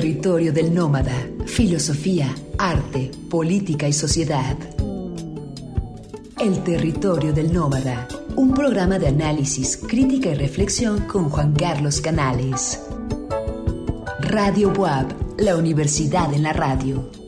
Territorio del Nómada. Filosofía, arte, política y sociedad. El Territorio del Nómada. Un programa de análisis, crítica y reflexión con Juan Carlos Canales. Radio Buap, la universidad en la radio.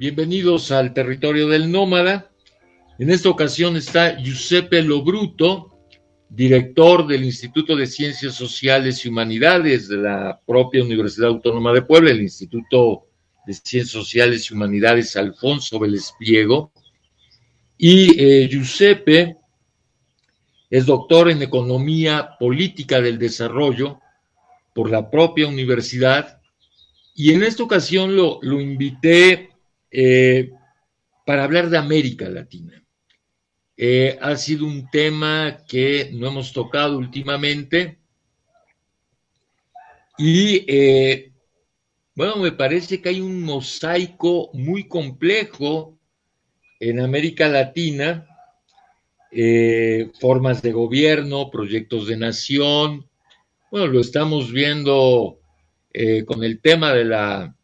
Bienvenidos al territorio del nómada. En esta ocasión está Giuseppe Lobruto, director del Instituto de Ciencias Sociales y Humanidades de la propia Universidad Autónoma de Puebla, el Instituto de Ciencias Sociales y Humanidades Alfonso Vélez Pliego. Y eh, Giuseppe es doctor en Economía Política del Desarrollo por la propia universidad y en esta ocasión lo, lo invité eh, para hablar de América Latina. Eh, ha sido un tema que no hemos tocado últimamente y eh, bueno, me parece que hay un mosaico muy complejo en América Latina, formas de gobierno, proyectos de nación, bueno, lo estamos viendo con el tema de la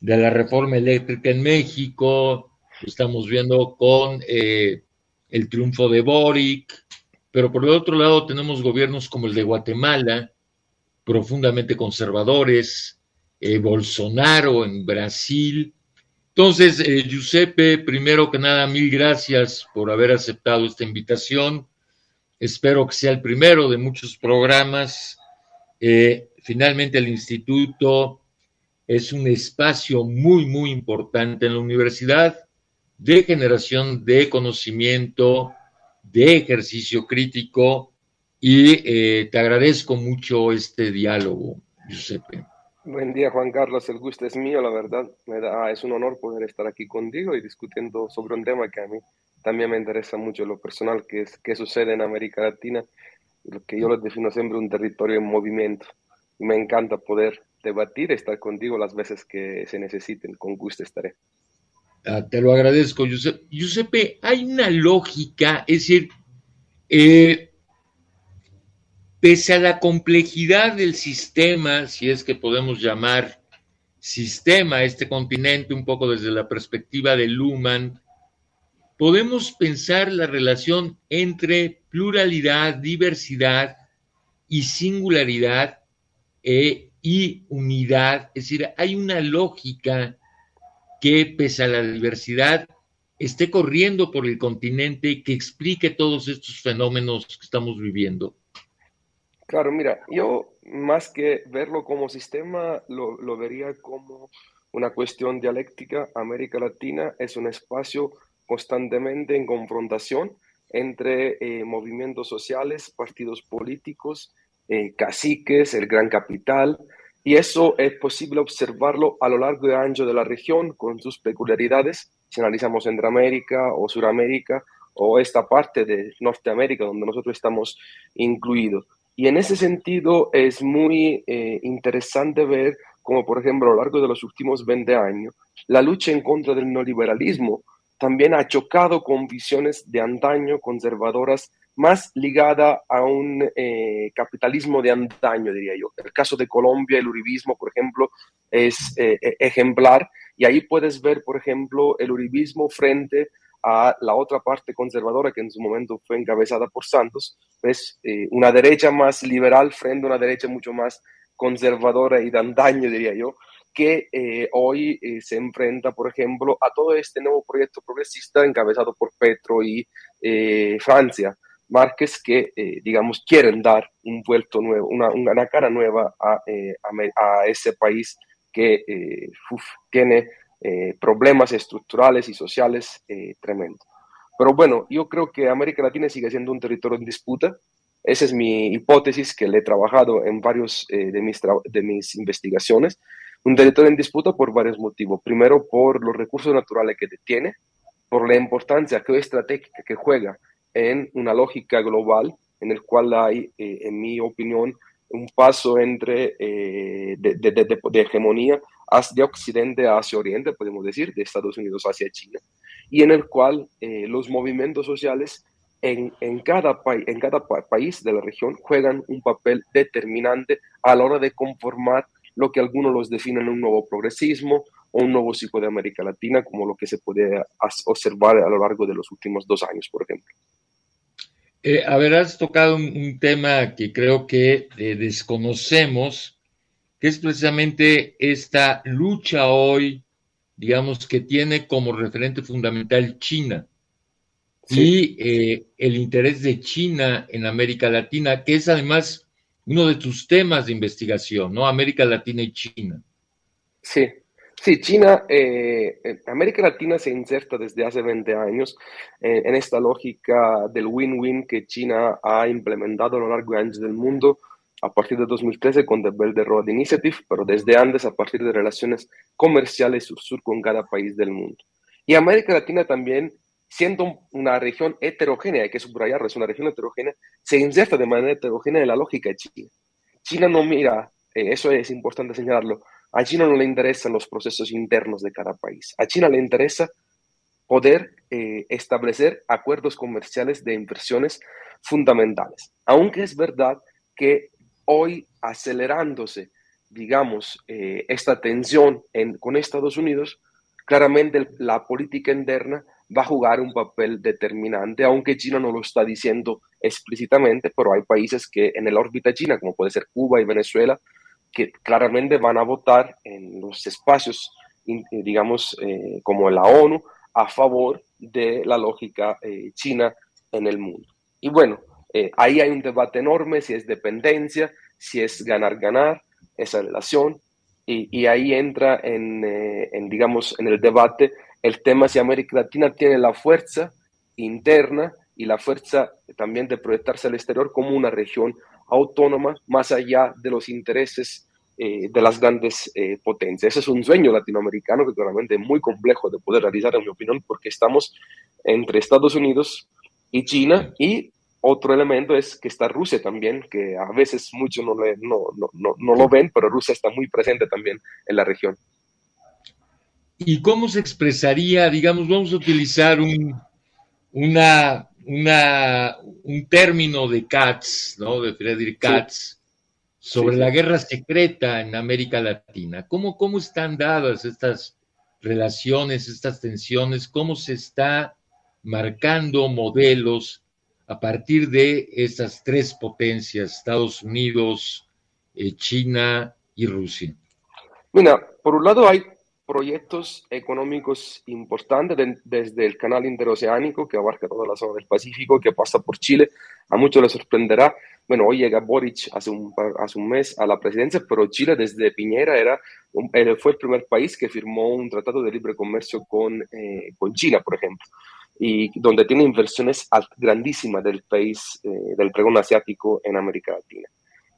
de la reforma eléctrica en México, estamos viendo con eh, el triunfo de Boric, pero por el otro lado tenemos gobiernos como el de Guatemala, profundamente conservadores, eh, Bolsonaro en Brasil. Entonces, eh, Giuseppe, primero que nada, mil gracias por haber aceptado esta invitación. Espero que sea el primero de muchos programas. finalmente, el instituto es un espacio muy, muy importante en la universidad de generación de conocimiento, de ejercicio crítico y eh, te agradezco mucho este diálogo, Giuseppe. Buen día, Juan Carlos. El gusto es mío, la verdad. Da, es un honor poder estar aquí contigo y discutiendo sobre un tema que a mí también me interesa mucho, lo personal, que es qué sucede en América Latina, lo que yo lo defino siempre un territorio en movimiento. Me encanta poder debatir, estar contigo las veces que se necesiten. Con gusto estaré. Ah, te lo agradezco, Giuseppe. Giuseppe, hay una lógica, es decir, eh, pese a la complejidad del sistema, si es que podemos llamar sistema este continente un poco desde la perspectiva de Luhmann, podemos pensar la relación entre pluralidad, diversidad y singularidad eh, y unidad, es decir, hay una lógica que pese a la diversidad esté corriendo por el continente que explique todos estos fenómenos que estamos viviendo. Claro, mira, yo más que verlo como sistema, lo, vería como una cuestión dialéctica. América Latina es un espacio constantemente en confrontación entre eh, movimientos sociales, partidos políticos, eh, caciques, el gran capital, y eso es posible observarlo a lo largo y ancho de la región con sus peculiaridades, si analizamos Centroamérica o Suramérica o esta parte de Norteamérica donde nosotros estamos incluidos. Y en ese sentido es muy eh, interesante ver como, por ejemplo, a lo largo de los últimos 20 años, la lucha en contra del neoliberalismo también ha chocado con visiones de antaño conservadoras más ligada a un eh, capitalismo de antaño, diría yo. El caso de Colombia, el uribismo, por ejemplo, es eh, e-, ejemplar y ahí puedes ver, por ejemplo, el uribismo frente a la otra parte conservadora que en su momento fue encabezada por Santos, es eh, una derecha más liberal frente a una derecha mucho más conservadora y de antaño, diría yo, que hoy se enfrenta, por ejemplo, a todo este nuevo proyecto progresista encabezado por Petro y Francia. Márquez que, eh, digamos, quieren dar un vuelto nuevo, una, una cara nueva a, eh, a, ese país que eh, tiene problemas estructurales y sociales tremendos. Pero bueno, yo creo que América Latina sigue siendo un territorio en disputa. Esa es mi hipótesis que le he trabajado en varios de, mis de mis investigaciones. Un territorio en disputa por varios motivos. Primero, por los recursos naturales que tiene, por la importancia geoestratégica que juega en una lógica global en el cual hay, eh, en mi opinión, un paso entre eh, de, de, hegemonía de Occidente hacia Oriente, podemos decir, de Estados Unidos hacia China, y en el cual eh, los movimientos sociales en, en cada, en cada país de la región juegan un papel determinante a la hora de conformar lo que algunos los definen un nuevo progresismo o un nuevo ciclo de América Latina, como lo que se puede observar a lo largo de los últimos dos años, por ejemplo. Eh, haberás tocado un, tema que creo que eh, desconocemos, que es precisamente esta lucha hoy digamos que tiene como referente fundamental China y eh, el interés de China en América Latina, que es además uno de tus temas de investigación, ¿no? América Latina y China. Sí, sí, China, eh, América Latina se inserta desde hace 20 años eh, en esta lógica del win-win que China ha implementado a lo largo de años del mundo a partir de 2013 con The Belt and Road Initiative, pero desde antes a partir de relaciones comerciales sur-sur con cada país del mundo. Y América Latina también siendo una región heterogénea, hay que subrayarlo, es una región heterogénea, se inserta de manera heterogénea en la lógica de China. China no mira, eh, eso es importante señalarlo, a China no le interesan los procesos internos de cada país. A China le interesa poder eh, establecer acuerdos comerciales de inversiones fundamentales. Aunque es verdad que hoy acelerándose, digamos, eh, esta tensión con Estados Unidos, claramente la política interna va a jugar un papel determinante, aunque China no lo está diciendo explícitamente, pero hay países que en el órbita China, como puede ser Cuba y Venezuela, que claramente van a votar en los espacios, eh, digamos, eh, como la ONU, a favor de la lógica eh, china en el mundo. Y bueno, ahí hay un debate enorme si es dependencia, si es ganar-ganar esa relación, y, ahí entra en, en, digamos, en el debate el tema si América Latina tiene la fuerza interna y la fuerza también de proyectarse al exterior como una región autónoma más allá de los intereses eh, de las grandes eh, potencias. Ese es un sueño latinoamericano que claramente es muy complejo de poder realizar, en mi opinión, porque estamos entre Estados Unidos y China y otro elemento es que está Rusia también, que a veces muchos no, no, no, no lo ven, pero Rusia está muy presente también en la región. ¿Y cómo se expresaría, digamos, vamos a utilizar un, una, una, un término de Katz, ¿no? De Friedrich Katz, sobre la guerra secreta en América Latina. ¿Cómo, ¿Cómo están dadas estas relaciones, estas tensiones? ¿Cómo se está marcando modelos a partir de esas tres potencias, Estados Unidos, eh, China y Rusia? Mira, por un lado hay proyectos económicos importantes desde el canal interoceánico que abarca toda la zona del Pacífico, que pasa por Chile. A muchos les sorprenderá. Bueno, hoy llega Boric hace un, hace un mes a la presidencia, pero Chile desde Piñera era fue el primer país que firmó un tratado de libre comercio con, eh, con China, por ejemplo, y donde tiene inversiones grandísimas del país, eh, del pregón asiático en América Latina.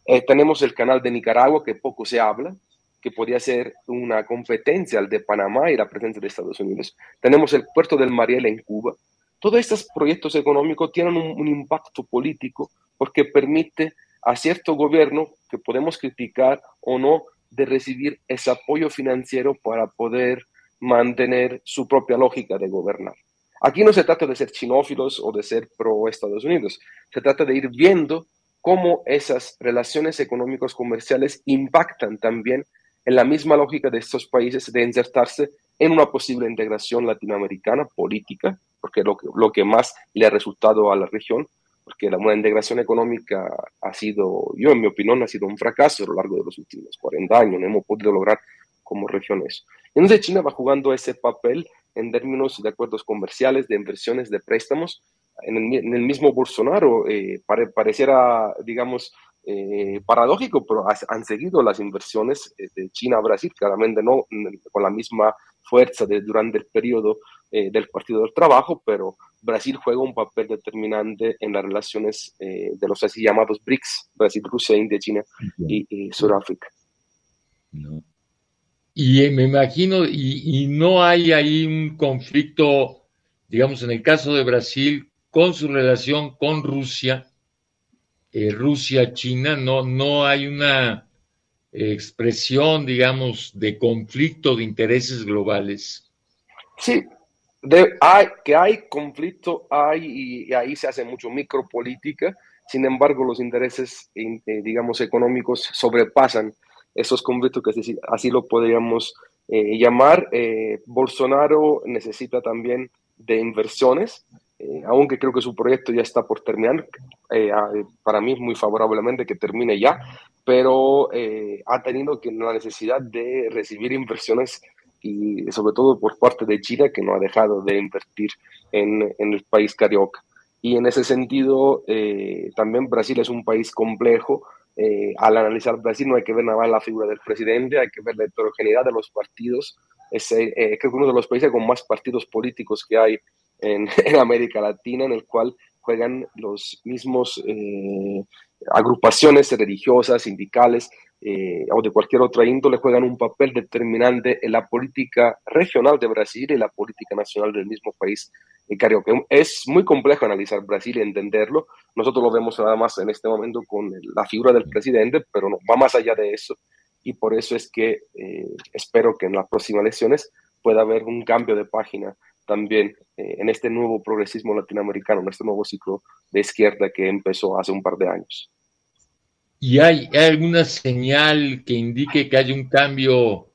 Eh, tenemos el canal de Nicaragua, que poco se habla, que podría ser una competencia al de Panamá y la presencia de Estados Unidos. Tenemos el puerto del Mariel en Cuba. Todos estos proyectos económicos tienen un, impacto político porque permite a cierto gobierno que podemos criticar o no de recibir ese apoyo financiero para poder mantener su propia lógica de gobernar. Aquí no se trata de ser chinófilos o de ser pro Estados Unidos, se trata de ir viendo cómo esas relaciones económicos comerciales impactan también en la misma lógica de estos países de insertarse en una posible integración latinoamericana política, porque lo que, más le ha resultado a la región, porque la, una integración económica ha sido, yo en mi opinión, ha sido un fracaso a lo largo de los últimos 40 años, no hemos podido lograr como región eso. Entonces China va jugando ese papel en términos de acuerdos comerciales, de inversiones, de préstamos. En el, mismo Bolsonaro eh, pareciera, digamos, eh, paradójico, pero han seguido las inversiones eh, de China a Brasil, claramente no con la misma fuerza de, durante el periodo eh, del Partido del Trabajo, pero Brasil juega un papel determinante en las relaciones de los así llamados BRICS, Brasil, Rusia, India, China y, Sudáfrica. Y me imagino, y, y no hay ahí un conflicto, digamos, en el caso de Brasil, con su relación con Rusia, eh, Rusia, China, no, no hay una expresión, digamos, de conflicto de intereses globales. Sí, hay, que hay conflicto, hay, y, ahí se hace mucho micropolítica, sin embargo, los intereses, eh, digamos, económicos sobrepasan esos conflictos, que así, lo podríamos eh, llamar. Bolsonaro necesita también de inversiones, eh, aunque creo que su proyecto ya está por terminar, eh, para mí es muy favorablemente que termine ya, pero eh, ha tenido que la necesidad de recibir inversiones y sobre todo por parte de China, que no ha dejado de invertir en, en el país carioca. Y en ese sentido, eh, también Brasil es un país complejo. Eh, al analizar Brasil no hay que ver nada más la figura del presidente, hay que ver la heterogeneidad de los partidos. Es, eh, creo que uno de los países con más partidos políticos que hay en, en América Latina, en el cual juegan los mismos agrupaciones religiosas, sindicales, eh, o de cualquier otra índole juegan un papel determinante en la política regional de Brasil y la política nacional del mismo país. Creo que es muy complejo analizar Brasil y entenderlo. Nosotros lo vemos nada más en este momento con la figura del presidente, pero no, va más allá de eso. Y por eso es que eh, espero que en las próximas elecciones pueda haber un cambio de página también eh, en este nuevo progresismo latinoamericano, en este nuevo ciclo de izquierda que empezó hace un par de años. ¿Y hay, alguna señal que indique que hay un cambio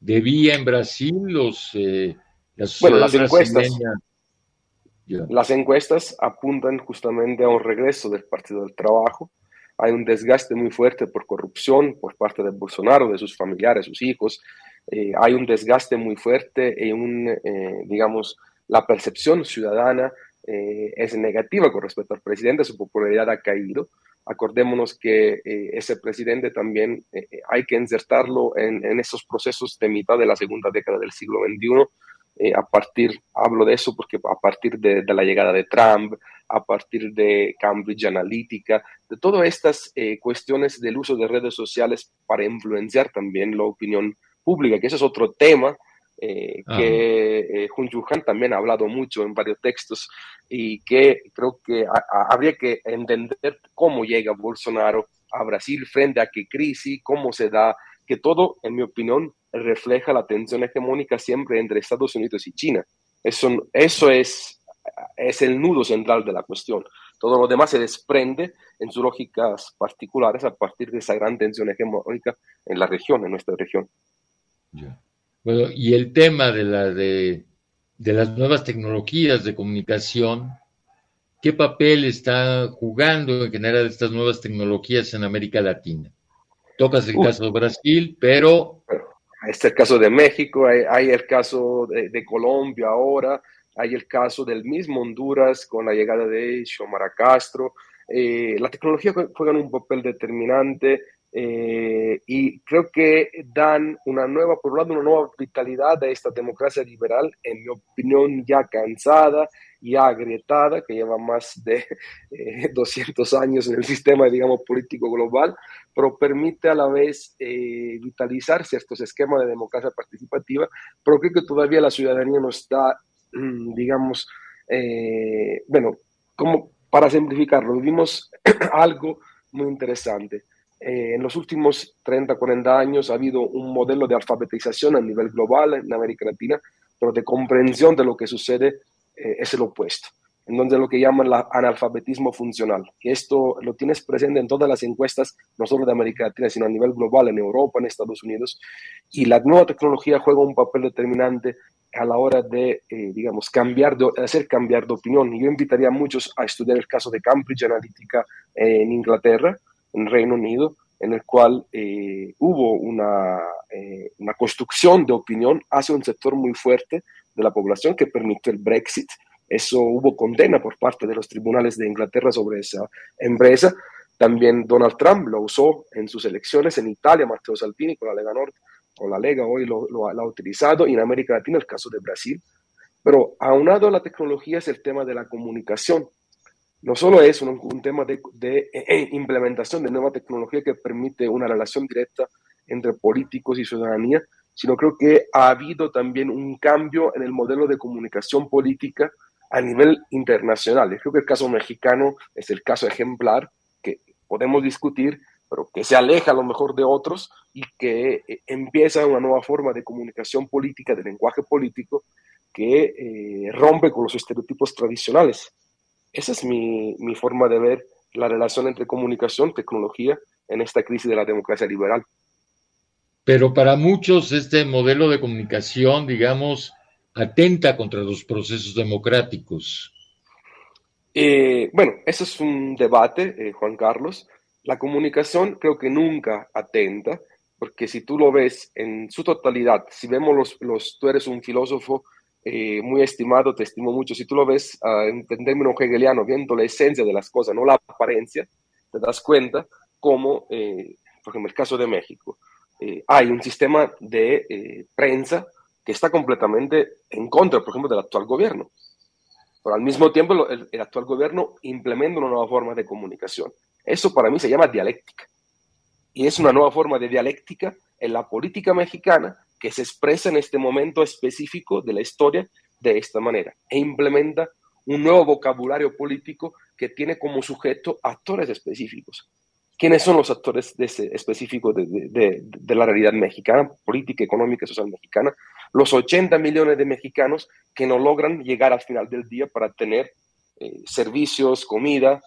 de vía en Brasil? Los, eh, las bueno, las encuestas, las encuestas apuntan justamente a un regreso del Partido del Trabajo. Hay un desgaste muy fuerte por corrupción por parte de Bolsonaro, de sus familiares, sus hijos. Eh, hay un desgaste muy fuerte y un, eh, digamos, la percepción ciudadana es negativa con respecto al presidente, su popularidad ha caído. Acordémonos que eh, ese presidente también eh, eh, hay que insertarlo en, en, esos procesos de mitad de la segunda década del siglo XXI. a partir, hablo de eso porque a partir de, de, la llegada de Trump, a partir de Cambridge Analytica, de todas estas cuestiones del uso de redes sociales para influenciar también la opinión pública, que ese es otro tema eh, que eh, Hun Han también ha hablado mucho en varios textos y que creo que habría que entender cómo llega Bolsonaro a Brasil frente a qué crisis, cómo se da, que todo, en mi opinión, refleja la tensión hegemónica siempre entre Estados Unidos y China. Eso, eso es, es el nudo central de la cuestión. Todo lo demás se desprende en sus lógicas particulares a partir de esa gran tensión hegemónica en la región, en nuestra región. Bueno, y el tema de, la, de, las nuevas tecnologías de comunicación, ¿qué papel está jugando en general estas nuevas tecnologías en América Latina? Tocas el caso de Brasil, pero... Este es el caso de México, hay, el caso de, Colombia ahora, hay el caso del mismo Honduras con la llegada de Xiomara Castro. Eh, la tecnología juega un papel determinante eh, y creo que dan una nueva, por un lado, una nueva vitalidad a esta democracia liberal, en mi opinión ya cansada, ya agrietada, que lleva más de 200 eh, años en el sistema, digamos, político global, pero permite a la vez eh, vitalizar ciertos esquemas de democracia participativa, pero creo que todavía la ciudadanía no está, mm, digamos, bueno, como para simplificarlo, vimos algo muy interesante eh, en los últimos 30, 40 años ha habido un modelo de alfabetización a nivel global en América Latina, pero de comprensión de lo que sucede eh, es el opuesto, en donde lo que llaman el analfabetismo funcional, que esto lo tienes presente en todas las encuestas, no solo de América Latina, sino a nivel global, en Europa, en Estados Unidos, y la nueva tecnología juega un papel determinante a la hora de, eh, digamos, cambiar hacer cambiar de opinión. Yo invitaría a muchos a estudiar el caso de Cambridge Analytica en Inglaterra, en Reino Unido, en el cual eh, hubo una, eh, una, construcción de opinión hacia un sector muy fuerte de la población que permitió el Brexit. Eso hubo condena por parte de los tribunales de Inglaterra sobre esa empresa. También Donald Trump lo usó en sus elecciones en Italia, Matteo Salvini con la Lega Nord, con la Lega hoy lo, lo, ha utilizado, y en América Latina el caso de Brasil. Pero aunado a la tecnología es el tema de la comunicación no solo es un, tema de, de, eh, implementación de nueva tecnología que permite una relación directa entre políticos y ciudadanía, sino creo que ha habido también un cambio en el modelo de comunicación política a nivel internacional. Creo que el caso mexicano es el caso ejemplar que podemos discutir, pero que se aleja a lo mejor de otros y que eh, empieza una nueva forma de comunicación política, de lenguaje político, que eh, rompe con los estereotipos tradicionales esa es mi, mi forma de ver la relación entre comunicación y tecnología en esta crisis de la democracia liberal. Pero para muchos este modelo de comunicación, digamos, atenta contra los procesos democráticos. Eh, bueno, eso es un debate, eh, Juan Carlos. La comunicación creo que nunca atenta, porque si tú lo ves en su totalidad, si vemos los, los tú eres un filósofo eh, muy estimado, te estimo mucho, si tú lo ves uh, en, en términos viendo la esencia de las cosas, no la apariencia, te das cuenta cómo, eh, por ejemplo, el caso de México, eh, hay un sistema de eh, prensa que está completamente en contra, por ejemplo, del actual gobierno. Pero al mismo tiempo, el, el actual gobierno implementa una nueva forma de comunicación. Eso para mí se llama dialéctica. Y es una nueva forma de dialéctica en la política mexicana que se expresa en este momento específico de la historia de esta manera e implementa un nuevo vocabulario político que tiene como sujeto actores específicos. ¿Quiénes son los actores de ese específicos de, de, la realidad mexicana, política, económica y social mexicana? Los 80 millones de mexicanos que no logran llegar al final del día para tener eh, servicios, comida,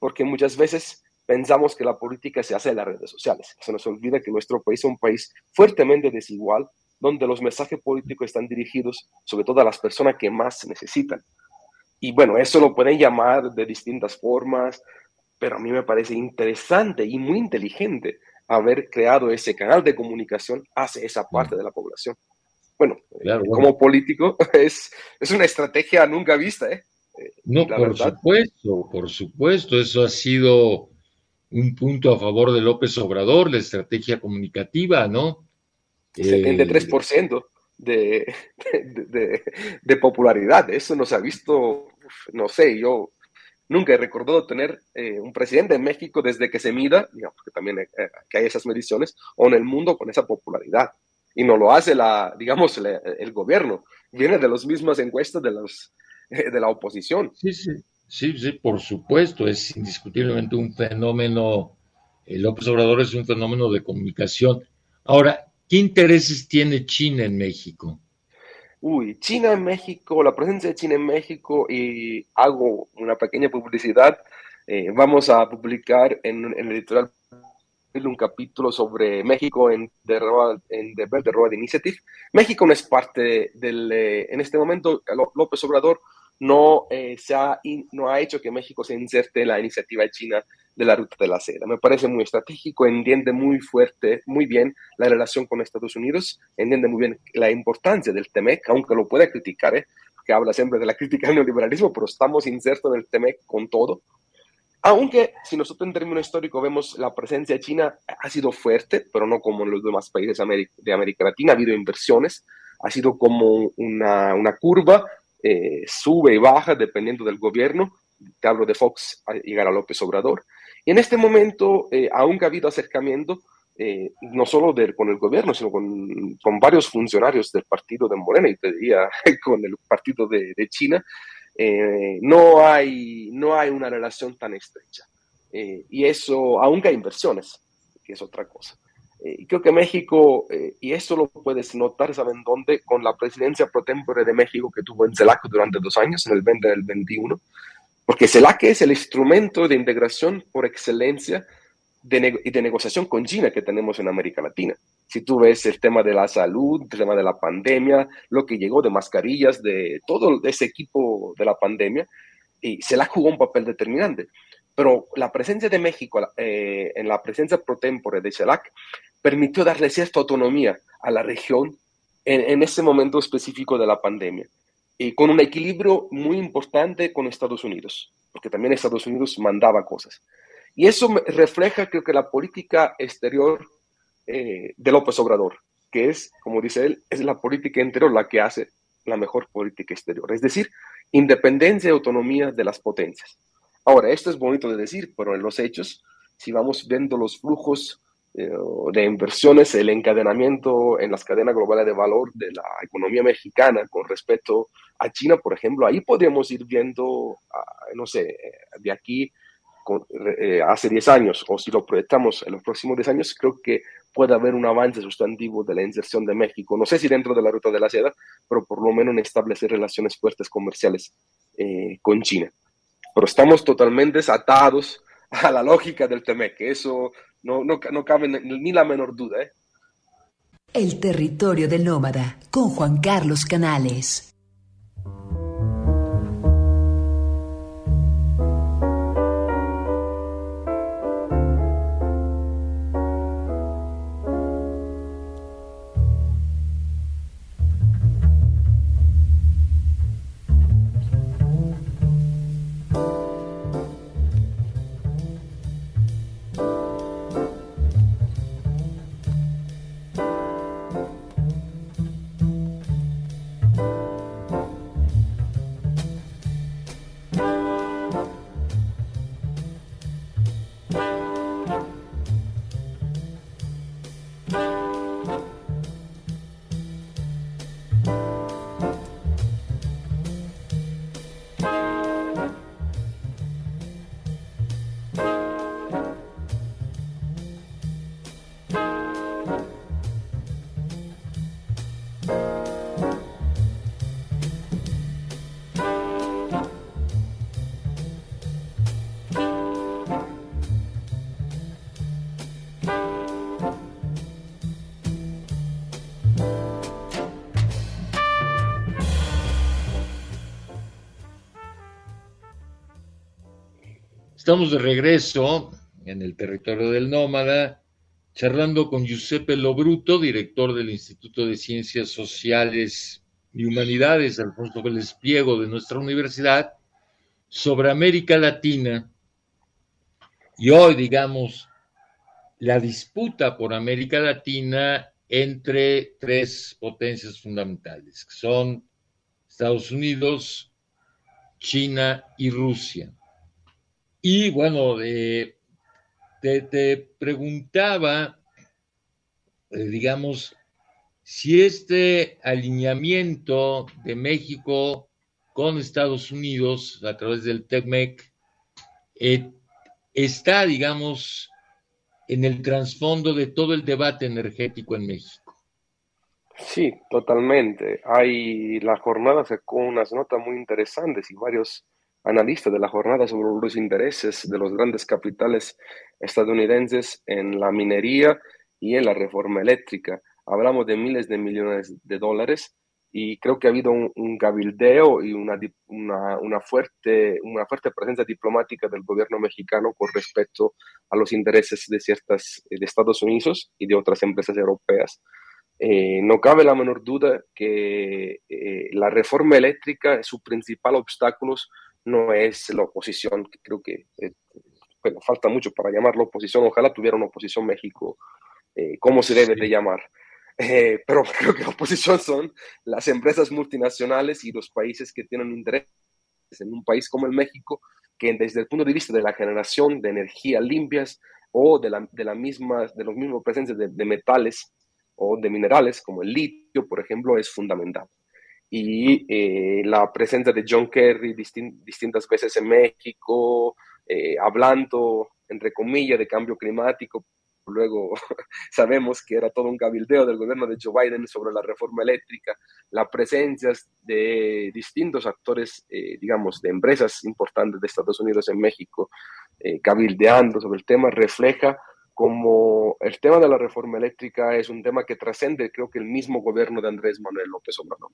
porque muchas veces pensamos que la política se hace en las redes sociales. Se nos olvida que nuestro país es un país fuertemente desigual, donde los mensajes políticos están dirigidos sobre todo a las personas que más necesitan. Y bueno, eso lo pueden llamar de distintas formas, pero a mí me parece interesante y muy inteligente haber creado ese canal de comunicación hacia esa parte de la población. Bueno, claro, como bueno. político es, es una estrategia nunca vista, ¿eh? No, por verdad. supuesto, por supuesto, eso ha sido un punto a favor de López Obrador, la estrategia comunicativa, ¿no? 73% de, de, de, de, popularidad, eso no se ha visto, no sé, yo nunca he recordado tener eh, un presidente en México desde que se mida, digamos que también eh, que hay esas mediciones, o en el mundo con esa popularidad. Y no lo hace, la, digamos, el, el gobierno, viene de las mismas encuestas de, los, eh, de la oposición. Sí, sí. Sí, sí, por supuesto, es indiscutiblemente un fenómeno, el López Obrador es un fenómeno de comunicación. Ahora, ¿qué intereses tiene China en México? Uy, China en México, la presencia de China en México, y hago una pequeña publicidad, eh, vamos a publicar en, en, el editorial un capítulo sobre México en The, Road, The Road Initiative. México no es parte del, eh, en este momento, López Obrador no, eh, se ha, no ha hecho que México se inserte en la iniciativa china de la ruta de la seda. Me parece muy estratégico, entiende muy fuerte, muy bien la relación con Estados Unidos, entiende muy bien la importancia del TEMEC, aunque lo puede criticar, ¿eh? que habla siempre de la crítica al neoliberalismo, pero estamos insertos en el TEMEC con todo. Aunque si nosotros en términos históricos vemos la presencia de China ha sido fuerte, pero no como en los demás países de América Latina, ha habido inversiones, ha sido como una, una curva eh, sube y baja dependiendo del gobierno. Te hablo de Fox a llegar a Obrador. Y en este momento, eh, aunque ha habido acercamiento, eh, no solo con el gobierno, sino con, varios funcionarios del partido de Morena y te diría con el partido de, de China, eh, no, hay, no hay una relación tan estrecha. y eso, aunque hay inversiones, que es otra cosa. Eh, creo que México, eh, y eso lo puedes notar, ¿saben dónde? Con la presidencia pro tempore de México que tuvo en CELAC durante dos años, en el 20 del 21, porque CELAC es el instrumento de integración por excelencia de y de negociación con China que tenemos en América Latina. Si tú ves el tema de la salud, el tema de la pandemia, lo que llegó de mascarillas, de todo ese equipo de la pandemia, y CELAC jugó un papel determinante. Pero la presencia de México eh, en la presencia pro tempore de CELAC permitió darle cierta autonomía a la región en, ese momento específico de la pandemia, y con un equilibrio muy importante con Estados Unidos, porque también Estados Unidos mandaba cosas. Y eso refleja, creo que, la política exterior eh, de López Obrador, que es, como dice él, es la política interior la que hace la mejor política exterior, es decir, independencia y autonomía de las potencias. Ahora, esto es bonito de decir, pero en los hechos, si vamos viendo los flujos de inversiones, el encadenamiento en las cadenas globales de valor de la economía mexicana con respecto a China, por ejemplo, ahí podríamos ir viendo, no sé, de aquí eh, hace 10 años, o si lo proyectamos en los próximos 10 años, creo que puede haber un avance sustantivo de la inserción de México, no sé si dentro de la ruta de la seda, pero por lo menos en establecer relaciones fuertes comerciales eh, con China. Pero estamos totalmente atados a la lógica del TEMEC, eso no, no, cabe ni la menor duda. ¿eh? El territorio del nómada, con Juan Carlos Canales. Estamos de regreso en el territorio del nómada, charlando con Giuseppe Lobruto, director del Instituto de Ciencias Sociales y Humanidades, Alfonso Vélez Pliego, de nuestra universidad, sobre América Latina. Y hoy, digamos, la disputa por América Latina entre tres potencias fundamentales, que son Estados Unidos, China y Rusia. Y bueno, eh, te, preguntaba, eh, digamos, si este alineamiento de México con Estados Unidos a través del TECMEC eh, está, digamos, en el trasfondo de todo el debate energético en México. Sí, totalmente. Hay la jornada sacó unas notas muy interesantes y varios analista de la jornada sobre los intereses de los grandes capitales estadounidenses en la minería y en la reforma eléctrica. Hablamos de miles de millones de dólares y creo que ha habido un, cabildeo y una, una, fuerte, una fuerte presencia diplomática del gobierno mexicano con respecto a los intereses de ciertas de Estados Unidos y de otras empresas europeas. Eh, no cabe la menor duda que eh, la reforma eléctrica es su principal obstáculo no es la oposición, que creo que eh, bueno, falta mucho para llamarlo oposición, ojalá tuviera una oposición México, eh, como se debe de llamar. Eh, pero creo que la oposición son las empresas multinacionales y los países que tienen interés en un país como el México, que desde el punto de vista de la generación de energía limpias o de la, de la misma, de los mismos presencias de, de metales o de minerales, como el litio, por ejemplo, es fundamental y eh, la presencia de John Kerry distintas veces en México, eh, hablando, entre comillas, de cambio climático. Luego sabemos que era todo un cabildeo del gobierno de Joe Biden sobre la reforma eléctrica, la presencia de distintos actores, eh, digamos, de empresas importantes de Estados Unidos en México, cabildeando sobre el tema, refleja como el tema de la reforma eléctrica es un tema que trascende, creo que el mismo gobierno de Andrés Manuel López Obrador.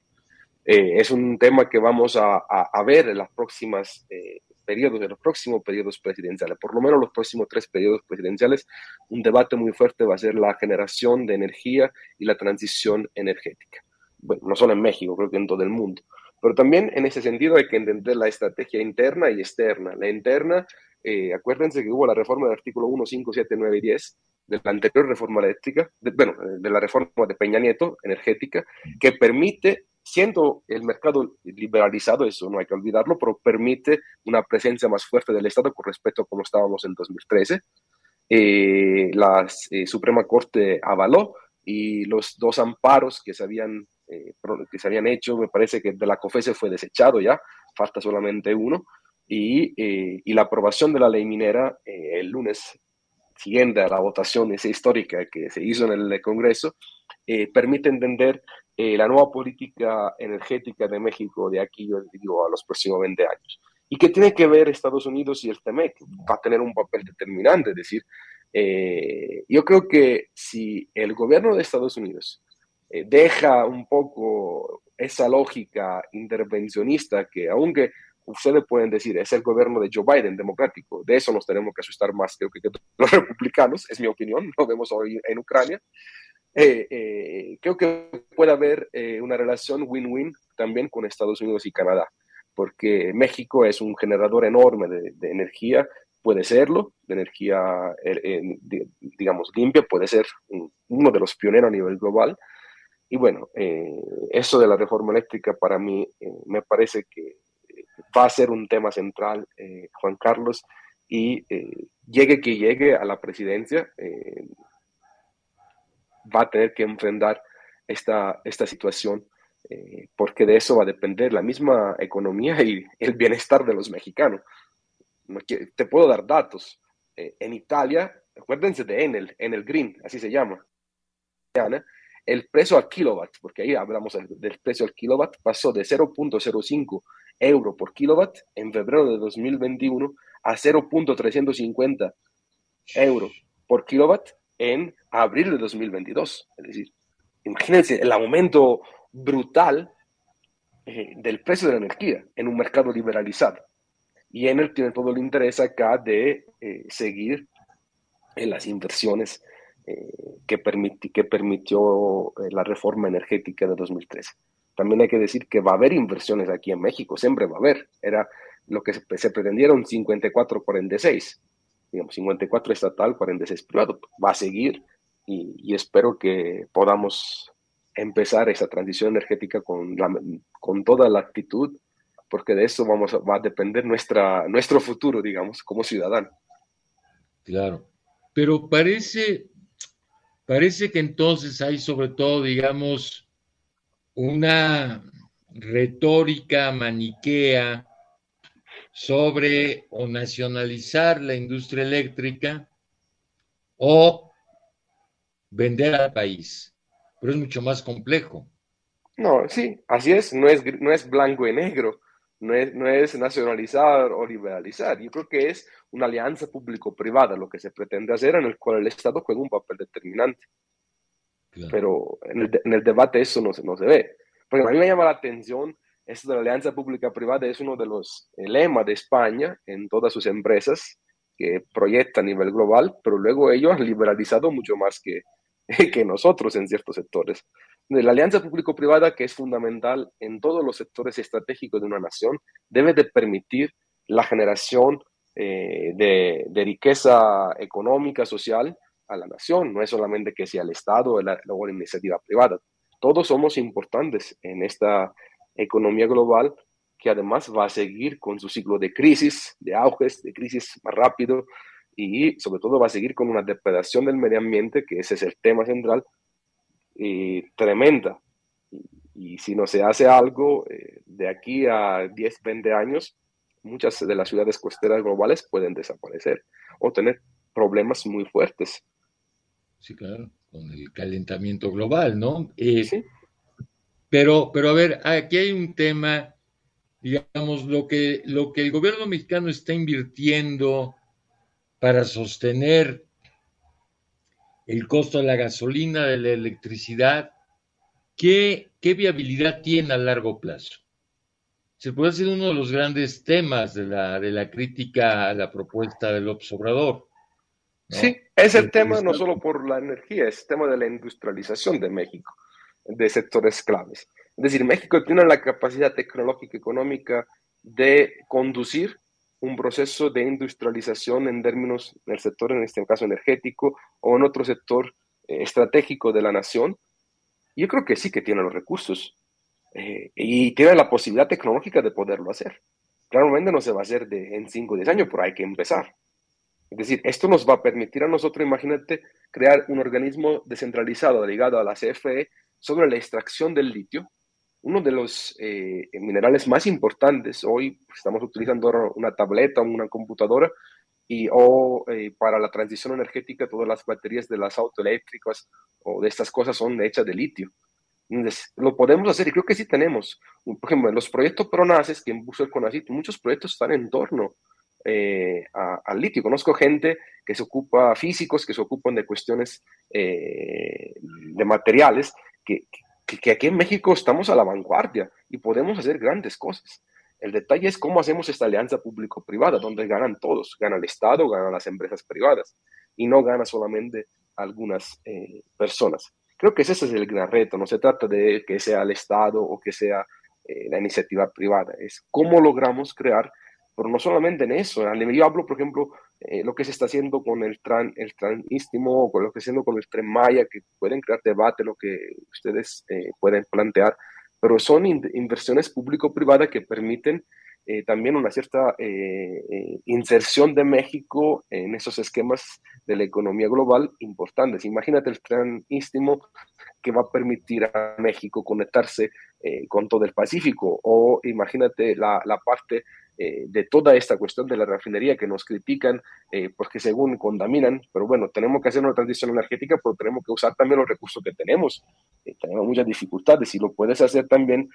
Eh, es un tema que vamos a, ver en los próximos eh, periodos, en los próximos periodos presidenciales, por lo menos los próximos tres periodos presidenciales, un debate muy fuerte va a ser la generación de energía y la transición energética. Bueno, no solo en México, creo que en todo el mundo. Pero también en ese sentido hay que entender la estrategia interna y externa. La interna, eh, acuérdense que hubo la reforma del artículo 1, 5, 7, 9 y 10 de la anterior reforma eléctrica, bueno, de la reforma de Peña Nieto energética, que permite siendo el mercado liberalizado, eso no hay que olvidarlo, pero permite una presencia más fuerte del Estado con respecto a como estábamos en 2013. Eh, la eh, Suprema Corte avaló y los dos amparos que se habían, eh, que se habían hecho, me parece que de la COFESE fue desechado ya, falta solamente uno, y, y la aprobación de la ley minera el lunes siguiente a la votación esa histórica que se hizo en el Congreso, permite entender eh, la nueva política energética de México de aquí, yo digo, a los próximos 20 años. ¿Y qué tiene que ver Estados Unidos y el TEMEC? Va a tener un papel determinante, es decir, eh, yo creo que si el gobierno de Estados Unidos eh, deja un poco esa lógica intervencionista que aunque ustedes pueden decir es el gobierno de Joe Biden democrático, de eso nos tenemos que asustar más creo que, que los republicanos, es mi opinión, lo vemos hoy en Ucrania, eh, eh, creo que puede haber eh, una relación win-win también con Estados Unidos y Canadá, porque México es un generador enorme de, energía, puede serlo, de energía, digamos, limpia, puede ser uno de los pioneros a nivel global. Y bueno, eso de la reforma eléctrica para mí me parece que va a ser un tema central, Juan Carlos, y llegue que llegue a la presidencia, va a tener que enfrentar esta, esta situación, eh, porque de eso va a depender la misma economía y el bienestar de los mexicanos. Te puedo dar datos. Eh, en Italia, acuérdense de Enel, Enel Green, así se llama. El precio al kilowatt, porque ahí hablamos del precio al kilowatt, pasó de 0.05 euro por kilowatt en febrero de 2021 a 0.350 euro por kilowatt en abril de 2022. Es decir, imagínense el aumento brutal eh, del precio de la energía en un mercado liberalizado. y Enel tiene todo el interés acá de eh, seguir en las inversiones eh, que, que permitió la reforma energética de 2013. También hay que decir que va a haber inversiones aquí en México, siempre va a haber. Era lo que se, pretendieron 54-46, digamos 54 estatal, 46 privado. Va a seguir y, espero que podamos empezar esa transición energética con, con toda la actitud porque de eso vamos va a depender nuestra, nuestro futuro, digamos, como ciudadano. Claro, pero parece, parece que entonces hay sobre todo, digamos, una retórica maniquea sobre o nacionalizar la industria eléctrica o vender al país, pero es mucho más complejo. No, sí, así es, no es, no es blanco y negro no es, nacionalizar o liberalizar. Yo creo que es una alianza público-privada lo que se pretende hacer en el cual el Estado juega un papel determinante. Pero en el, debate eso no se, no se ve. Porque a mí me llama la atención esto de la alianza pública-privada, es uno de los lemas de España en todas sus empresas que proyecta a nivel global, pero luego ellos han liberalizado mucho más que, que nosotros en ciertos sectores de la alianza público-privada, que es fundamental en todos los sectores estratégicos de una nación, debe de permitir la generación eh, de, riqueza económica, social a la nación. No es solamente que sea el Estado o la, la iniciativa privada. Todos somos importantes en esta economía global que además va a seguir con su ciclo de crisis, de auges, de crisis más rápido y sobre todo va a seguir con una depredación del medio ambiente, que ese es el tema central, tremenda. Y, si no se hace algo, eh, de aquí a 10, 20 años, muchas de las ciudades costeras globales pueden desaparecer o tener problemas muy fuertes. Sí, claro, con el calentamiento global, ¿no? Eh, sí. Pero, pero a ver, aquí hay un tema, digamos, lo que, lo que el gobierno mexicano está invirtiendo para sostener el costo de la gasolina, de la electricidad, ¿qué, qué viabilidad tiene a largo plazo? Se puede ser uno de los grandes temas de la, de la crítica a la propuesta del observador. Sí, es el tema no solo por la energía, es el tema de la industrialización de México, de sectores claves. Es decir, México tiene la capacidad tecnológica y económica de conducir un proceso de industrialización en términos del sector, en este caso energético, o en otro sector eh, estratégico de la nación, yo creo que sí que tiene los recursos eh, y tiene la posibilidad tecnológica de poderlo hacer. Claramente no se va a hacer en 5 o 10 años, pero hay que empezar. Es decir, esto nos va a permitir a nosotros, imagínate, crear un organismo descentralizado ligado a la CFE sobre la extracción del litio uno de los eh, minerales más importantes. Hoy estamos utilizando una tableta una computadora y o eh, para la transición energética todas las baterías de las autoeléctricas o de estas cosas son hechas de litio. Lo podemos hacer y creo que sí tenemos. Por ejemplo, los proyectos PRONACES que impuso el CONACYT, muchos proyectos están en torno eh, al litio. Conozco gente que se ocupa, físicos que se ocupan de cuestiones de materiales que, que, aquí en México estamos a la vanguardia y podemos hacer grandes cosas. El detalle es cómo hacemos esta alianza público-privada, donde ganan todos, gana el Estado, ganan las empresas privadas y no gana solamente algunas eh, personas. Creo que ese es el gran reto, no se trata de que sea el Estado o que sea eh, la iniciativa privada, es cómo logramos crear pero no solamente en eso. Yo hablo, por ejemplo, eh, lo que se está haciendo con el tran, el o con lo que se está haciendo con el tren Maya, que pueden crear debate, lo que ustedes eh, pueden plantear, pero son inversiones público-privadas que permiten eh, también una cierta inserción de México en esos esquemas de la economía global importantes. Imagínate el tren que va a permitir a México conectarse con todo el Pacífico, o imagínate la, la parte eh, de toda esta cuestión de la refinería que nos critican eh, porque según contaminan, pero bueno, tenemos que hacer una transición energética, pero tenemos que usar también los recursos que tenemos. Eh, tenemos muchas dificultades y lo puedes hacer también,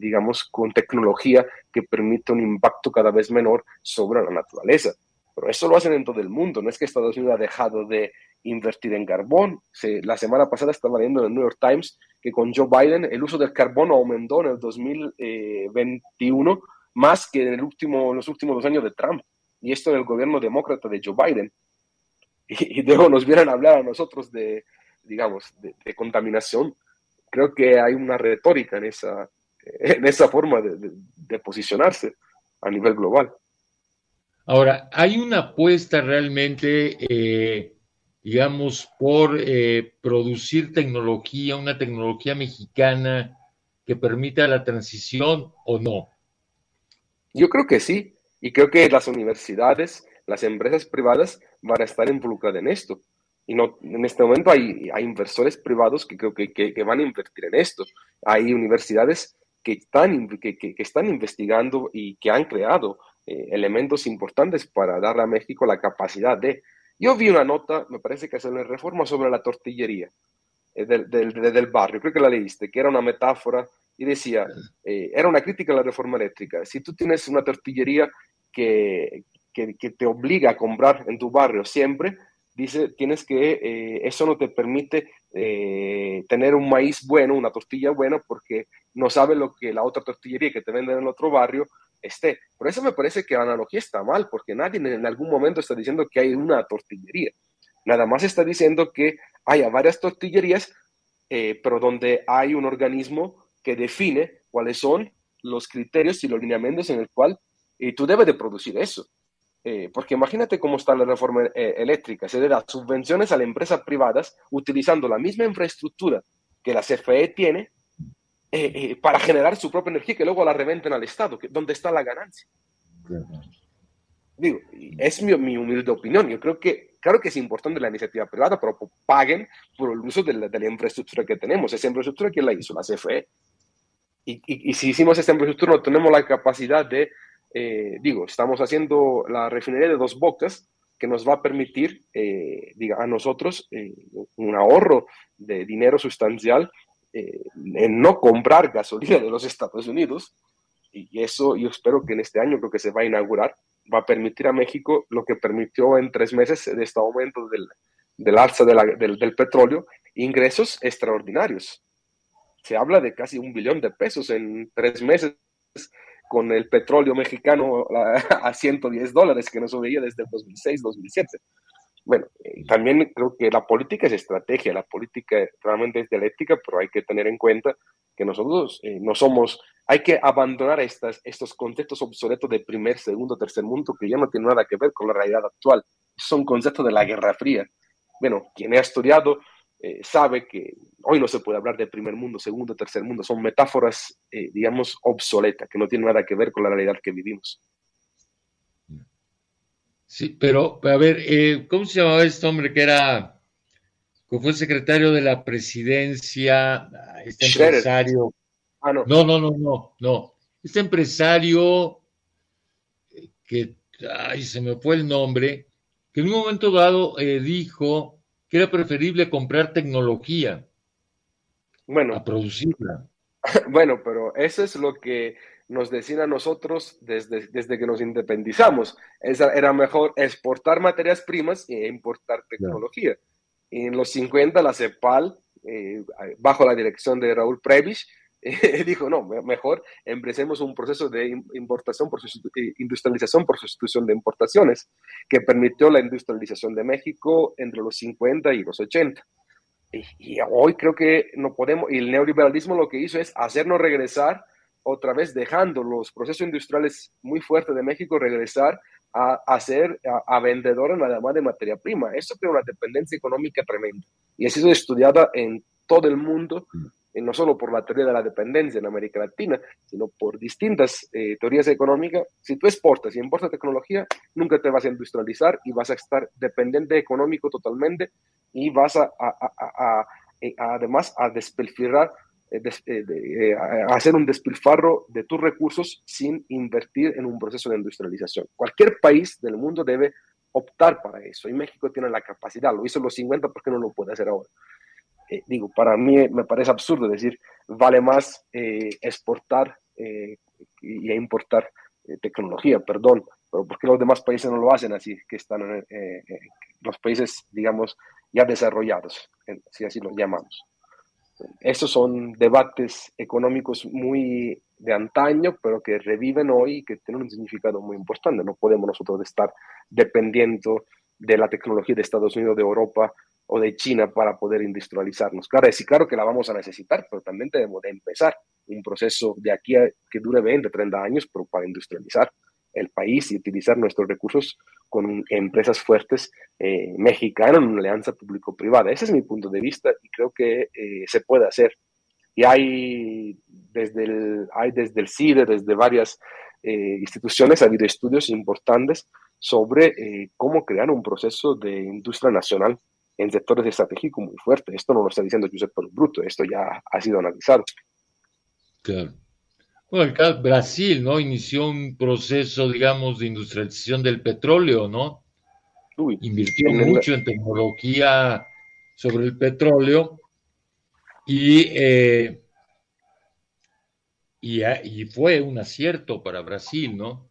digamos, con tecnología que permite un impacto cada vez menor sobre la naturaleza. Pero eso lo hacen en todo el mundo, no es que Estados Unidos ha dejado de invertir en carbón. la semana pasada estaba leyendo en el New York Times que con Joe Biden el uso del carbón aumentó en el 2021 más que en, el último, los últimos dos años de Trump. Y esto del gobierno demócrata de Joe Biden. Y, luego nos vienen a hablar a nosotros de, digamos, de, contaminación. Creo que hay una retórica en esa, en esa forma de posicionarse a nivel global. Ahora, ¿hay una apuesta realmente, eh, digamos, por eh, producir tecnología, una tecnología mexicana que permita la transición o no? Yo creo que sí, y creo que las universidades, las empresas privadas van a estar involucradas en esto. Y no, en este momento hay, hay inversores privados que creo que, que, van a invertir en esto. Hay universidades que están, que, que, están investigando y que han creado eh, elementos importantes para darle a México la capacidad de... Yo vi una nota, me parece que es una reforma sobre la tortillería eh, del, del, barrio, creo que la leíste, que era una metáfora y decía, eh, era una crítica a la reforma eléctrica. Si tú tienes una tortillería que, que, te obliga a comprar en tu barrio siempre, dice, tienes que, eso no te permite tener un maíz bueno, una tortilla buena, porque no sabe lo que la otra tortillería que te vende en el otro barrio esté. Por eso me parece que la analogía está mal, porque nadie en algún momento está diciendo que hay una tortillería. Nada más está diciendo que haya varias tortillerías, eh, pero donde hay un organismo que define cuáles son los criterios y los lineamientos en el cual y tú debes de producir eso. Eh, porque imagínate cómo está la reforma eh, eléctrica. Se le da subvenciones a las empresas privadas utilizando la misma infraestructura que la CFE tiene eh, eh, para generar su propia energía que luego la reventen al Estado, que, donde está la ganancia. Digo, es mi, mi, humilde opinión. Yo creo que, claro que es importante la iniciativa privada, pero paguen por el uso de la, de la infraestructura que tenemos. Esa infraestructura, ¿quién la hizo? La CFE. Y, si hicimos esa infraestructura, no tenemos la capacidad de, eh, digo, estamos haciendo la refinería de dos bocas que nos va a permitir, diga, a nosotros un ahorro de dinero sustancial eh, en no comprar gasolina de los Estados Unidos. Y eso yo espero que en este año creo que se va a inaugurar, va a permitir a México lo que permitió en tres meses de este aumento del, del alza del, del, petróleo, ingresos extraordinarios. Se habla de casi un billón de pesos en tres meses con el petróleo mexicano a, a 110 dólares que no se veía desde el 2006-2007 bueno, eh, también creo que la política es estrategia, la política realmente es dialéctica, pero hay que tener en cuenta que nosotros eh, no somos, hay que abandonar estas, estos conceptos obsoletos de primer, segundo, tercer mundo que ya no tienen nada que ver con la realidad actual. Son conceptos de la Guerra Fría. Bueno, quien ha estudiado eh, sabe que hoy no se puede hablar de primer mundo, segundo, tercer mundo. Son metáforas, digamos, obsoletas, que no tienen nada que ver con la realidad que vivimos. Sí, pero a ver, eh, ¿cómo se llamaba este hombre que era, que fue secretario de la presidencia, este empresario? Ah, no. no, no, no, no, Este empresario eh, que, ay, se me fue el nombre, que en un momento dado eh, dijo que era preferible comprar tecnología bueno, a producirla. Bueno, pero eso es lo que nos decían a nosotros desde, desde que nos independizamos. era mejor exportar materias primas e importar tecnología. en los 50 la CEPAL, eh, bajo la dirección de Raúl Prebisch, dijo, no, mejor empecemos un proceso de importación por eh, industrialización por sustitución de importaciones, que permitió la industrialización de México entre los 50 y los 80. Y, hoy creo que no podemos, y el neoliberalismo lo que hizo es hacernos regresar otra vez dejando los procesos industriales muy fuertes de México regresar a, a ser a, vendedora nada más de materia prima. Eso crea una dependencia económica tremenda y ha sido estudiada en todo el mundo, y no solo por la teoría de la dependencia en América Latina, sino por distintas eh, teorías económicas. Si tú exportas y importas tecnología, nunca te vas a industrializar y vas a estar dependiente económico totalmente y vas a, a eh, además a despilfarrar eh, eh, eh, hacer un despilfarro de tus recursos sin invertir en un proceso de industrialización. Cualquier país del mundo debe optar para eso y México tiene la capacidad, lo hizo en los 50, ¿por qué no lo puede hacer ahora? Digo, para mí me parece absurdo decir, vale más exportar y importar tecnología, perdón, pero ¿por qué los demás países no lo hacen así, que están en los países, digamos, ya desarrollados, si así los llamamos? estos son debates económicos muy de antaño, pero que reviven hoy y que tienen un significado muy importante. No podemos nosotros estar dependiendo de la tecnología de Estados Unidos, de Europa o de China para poder industrializarnos. Claro, sí, claro que la vamos a necesitar, pero también debemos de empezar un proceso de aquí a que dure 20, 30 años pero para industrializar el país y utilizar nuestros recursos con empresas fuertes eh, mexicanas en una alianza público-privada. Ese es mi punto de vista y creo que eh, se puede hacer. Y hay desde el, hay desde el CIDE, desde varias eh, instituciones, ha habido estudios importantes sobre eh, cómo crear un proceso de industria nacional en sectores estratégicos muy fuertes. Esto no lo está diciendo Giuseppe Bruto, esto ya ha sido analizado. Claro. Bueno, Brasil, ¿no? Inició un proceso, digamos, de industrialización del petróleo, ¿no? Invirtió mucho en tecnología sobre el petróleo y, eh, y, fue un acierto para Brasil, ¿no?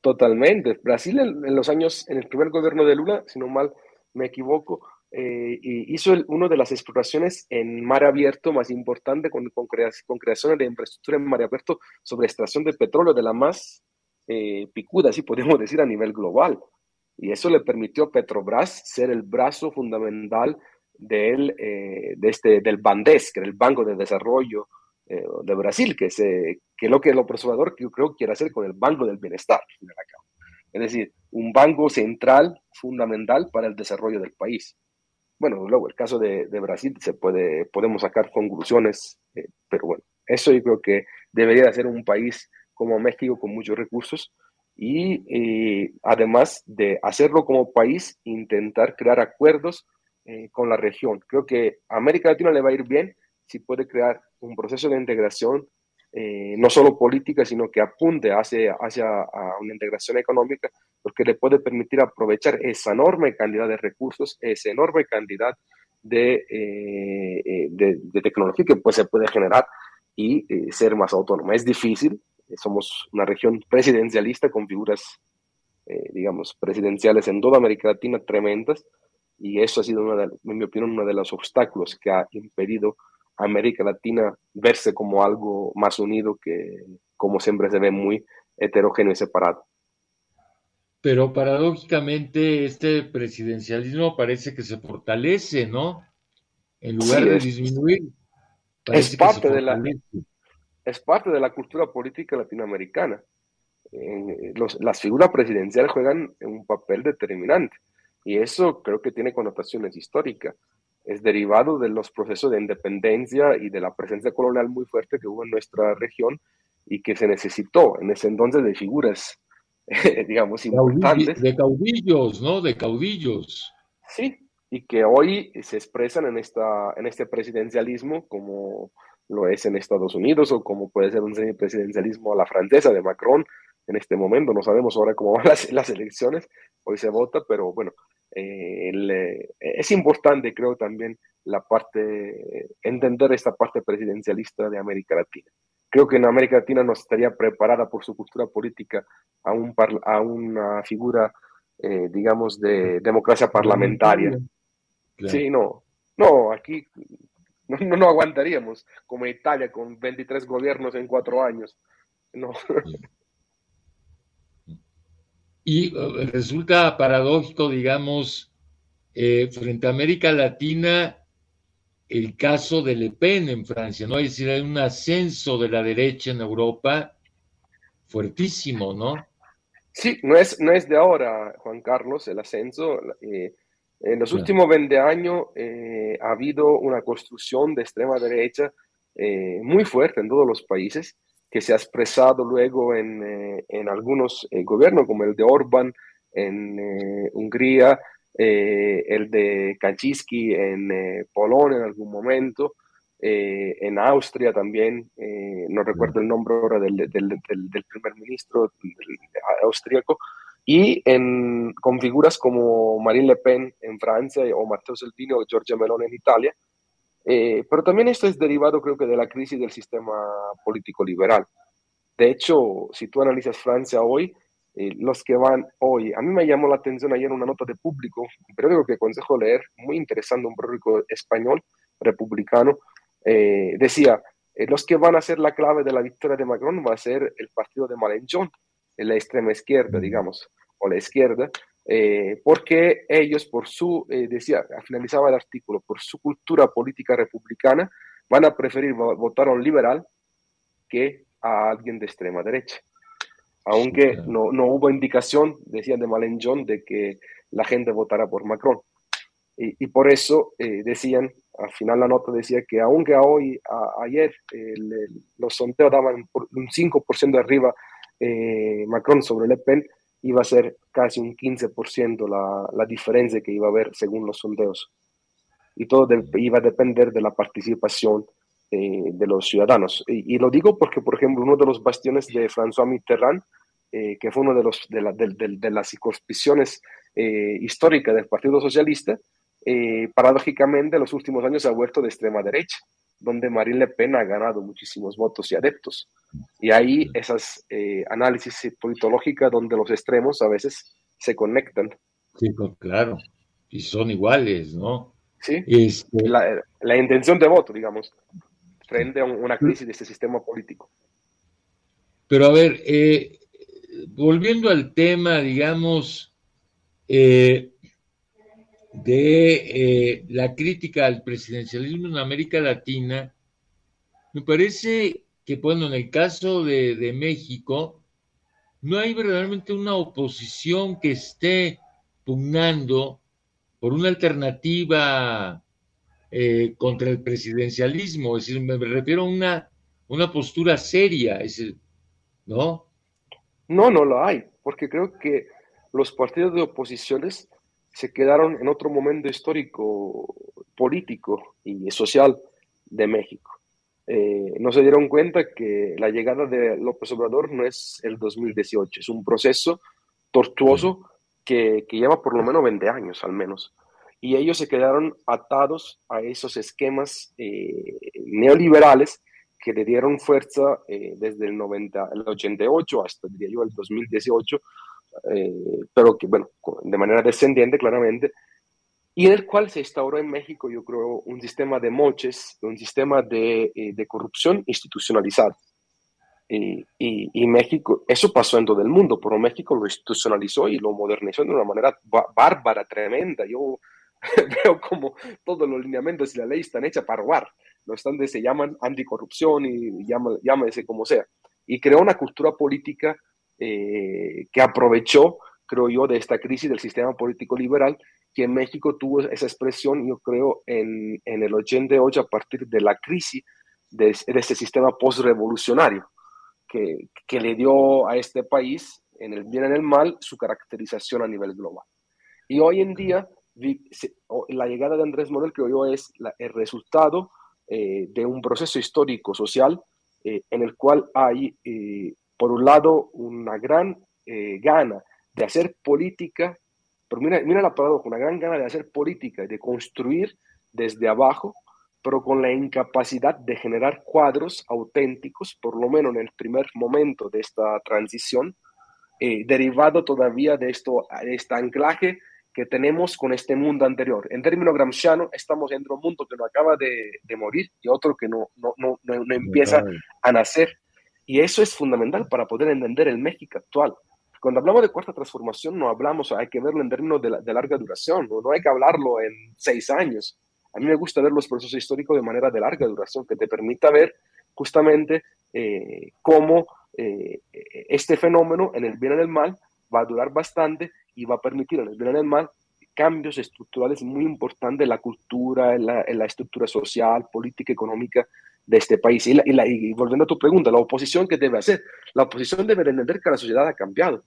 Totalmente. Brasil en, los años, en el primer gobierno de Lula, si no mal me equivoco, eh, hizo una de las exploraciones en mar abierto más importante con, con, creación de infraestructura en mar abierto sobre extracción de petróleo de la más eh, picuda, si podemos decir, a nivel global. Y eso le permitió a Petrobras ser el brazo fundamental del, eh, de este, del BANDES, que era el Banco de Desarrollo eh, de Brasil, que es, que lo que el observador yo creo quiere hacer con el Banco del Bienestar. Es decir, un banco central fundamental para el desarrollo del país. Bueno, luego el caso de, Brasil se puede, podemos sacar conclusiones, eh, pero bueno, eso yo creo que debería de ser un país como México con muchos recursos y además de hacerlo como país, intentar crear acuerdos eh, con la región. Creo que a América Latina le va a ir bien si puede crear un proceso de integración, eh, no solo política, sino que apunte hacia, hacia una integración económica, porque le puede permitir aprovechar esa enorme cantidad de recursos, esa enorme cantidad de, eh, de, tecnología que pues, se puede generar y ser más autónoma. Es difícil, somos una región presidencialista con figuras, digamos, presidenciales en toda América Latina tremendas, y eso ha sido, una en mi opinión, uno de los obstáculos que ha impedido América Latina verse como algo más unido que como siempre se ve muy heterogéneo y separado. Pero paradójicamente este presidencialismo parece que se fortalece, ¿no? En lugar de disminuir. Es parte, de la, es parte de la cultura política latinoamericana. las figuras presidenciales juegan un papel determinante. Y eso creo que tiene connotaciones históricas. Es derivado de los procesos de independencia y de la presencia colonial muy fuerte que hubo en nuestra región y que se necesitó en ese entonces de figuras, digamos, importantes. De caudillos, ¿no? De caudillos. Sí, y que hoy se expresan en, esta, en este presidencialismo como lo es en Estados Unidos o como puede ser un presidencialismo a la francesa de Macron en este momento. No sabemos ahora cómo van las, las elecciones, hoy se vota, pero bueno, eh, eh, es importante, creo, también la parte, entender esta parte presidencialista de América Latina. Creo que en América Latina no estaría preparada por su cultura política a, un a una figura, eh, digamos, de democracia parlamentaria. Sí, no, no, aquí no, no, aguantaríamos como Italia con 23 gobiernos en cuatro años. No. Y eh, resulta paradójico, digamos, eh, frente a América Latina, el caso de Le Pen en Francia, ¿no? Es decir, hay un ascenso de la derecha en Europa fuertísimo, ¿no? Sí, no es, no es de ahora, Juan Carlos, el ascenso. Eh, en los últimos 20 años ha habido una construcción de extrema derecha muy fuerte en todos los países que se ha expresado luego en, eh, en algunos eh, gobiernos, como el de Orbán en eh, Hungría, el de Kaczynski en Polonia en algún momento, en Austria también, no recuerdo el nombre ahora del, del, del, primer ministro austríaco, y en, con figuras como Marine Le Pen en Francia o Matteo Salvini o Giorgia Meloni en Italia, eh, pero también esto es derivado, creo que, de la crisis del sistema político liberal. De hecho, si tú analizas Francia hoy, eh, los que van hoy, a mí me llamó la atención ayer una nota de público, un periódico que aconsejo leer, muy interesante, un periódico español, republicano, eh, decía, Eh, los que van a ser la clave de la victoria de Macron va a ser el partido de Malenchón, la extrema izquierda, digamos, o la izquierda, eh, porque ellos, por su, eh, decía, finalizaba el artículo, por su cultura política republicana, van a preferir votar a un liberal que a alguien de extrema derecha. Aunque no, no, hubo indicación, decían de Malenchón, de que la gente votara por Macron. Y, por eso decían al final la nota decía que aunque hoy, ayer, los sondeos daban un 5% de arriba eh, Macron sobre Le Pen, iba a ser casi un 15% la, la, diferencia que iba a haber según los sondeos. Y todo iba a depender de la participación eh, de los ciudadanos. Y, lo digo porque, por ejemplo, uno de los bastiones de François Mitterrand, eh, que fue uno de, los, de, la, de, de las circunscripciones históricas del Partido Socialista, eh, paradójicamente, en los últimos años se ha vuelto de extrema derecha, donde Marine Le Pen ha ganado muchísimos votos y adeptos. Y ahí esas eh, análisis politológicas donde los extremos a veces se conectan. Sí, pues, claro, y son iguales, ¿no? Sí, este... la, la, intención de voto, digamos, frente a una crisis de este sistema político. Pero a ver, eh, volviendo al tema, digamos, eh, de eh, la crítica al presidencialismo en América Latina, me parece que, bueno, en el caso de, México, no hay verdaderamente una oposición que esté pugnando por una alternativa eh, contra el presidencialismo, es decir, me refiero a una, una postura seria, ¿no? No, no lo hay, porque creo que los partidos de oposiciones se quedaron en otro momento histórico, político y social de México. Eh, no se dieron cuenta que la llegada de López Obrador no es el 2018, es un proceso tortuoso que, que lleva por lo menos 20 años al menos. Y ellos se quedaron atados a esos esquemas eh, neoliberales que le dieron fuerza eh, desde el, 90, el 88 hasta, diría yo, el 2018, eh, pero que, bueno, de manera descendiente claramente, y en el cual se instauró en México, yo creo, un sistema de moches, un sistema de, eh, de corrupción institucionalizado. Y, y, México, eso pasó en todo el mundo, pero México lo institucionalizó y lo modernizó de una manera bárbara, tremenda. Yo veo como todos los lineamientos y la ley están hechas para robar. No están, se llaman anticorrupción y llámese como sea. Y creó una cultura política eh, que aprovechó, creo yo, de esta crisis del sistema político liberal, que en México tuvo esa expresión, yo creo, en, en el 88 a partir de la crisis de, ese sistema postrevolucionario que, que le dio a este país, en el bien y en el mal, su caracterización a nivel global. Y hoy en día, la llegada de Andrés Manuel, creo yo, es el resultado eh, de un proceso histórico social eh, en el cual hay por un lado, una gran eh, gana de hacer política, pero mira, mira la paradoja, una gran gana de hacer política y de construir desde abajo, pero con la incapacidad de generar cuadros auténticos, por lo menos en el primer momento de esta transición, eh, derivado todavía de, esto, de este anclaje que tenemos con este mundo anterior. En términos gramsciano, estamos entre un mundo que no acaba de, de morir y otro que no, no, no, no empieza a nacer. Y eso es fundamental para poder entender el México actual. Cuando hablamos de cuarta transformación, no hablamos, hay que verlo en términos de, larga duración, ¿no? hay que hablarlo en seis años. A mí me gusta ver los procesos históricos de manera de larga duración, que te permita ver justamente eh, cómo eh, este fenómeno, en el bien y en el mal, va a durar bastante y va a permitir en el bien y en el mal cambios estructurales muy importantes en la cultura, en la, en la estructura social, política, económica de este país. Y, y, volviendo a tu pregunta, la oposición, ¿qué debe hacer? La oposición debe entender que la sociedad ha cambiado.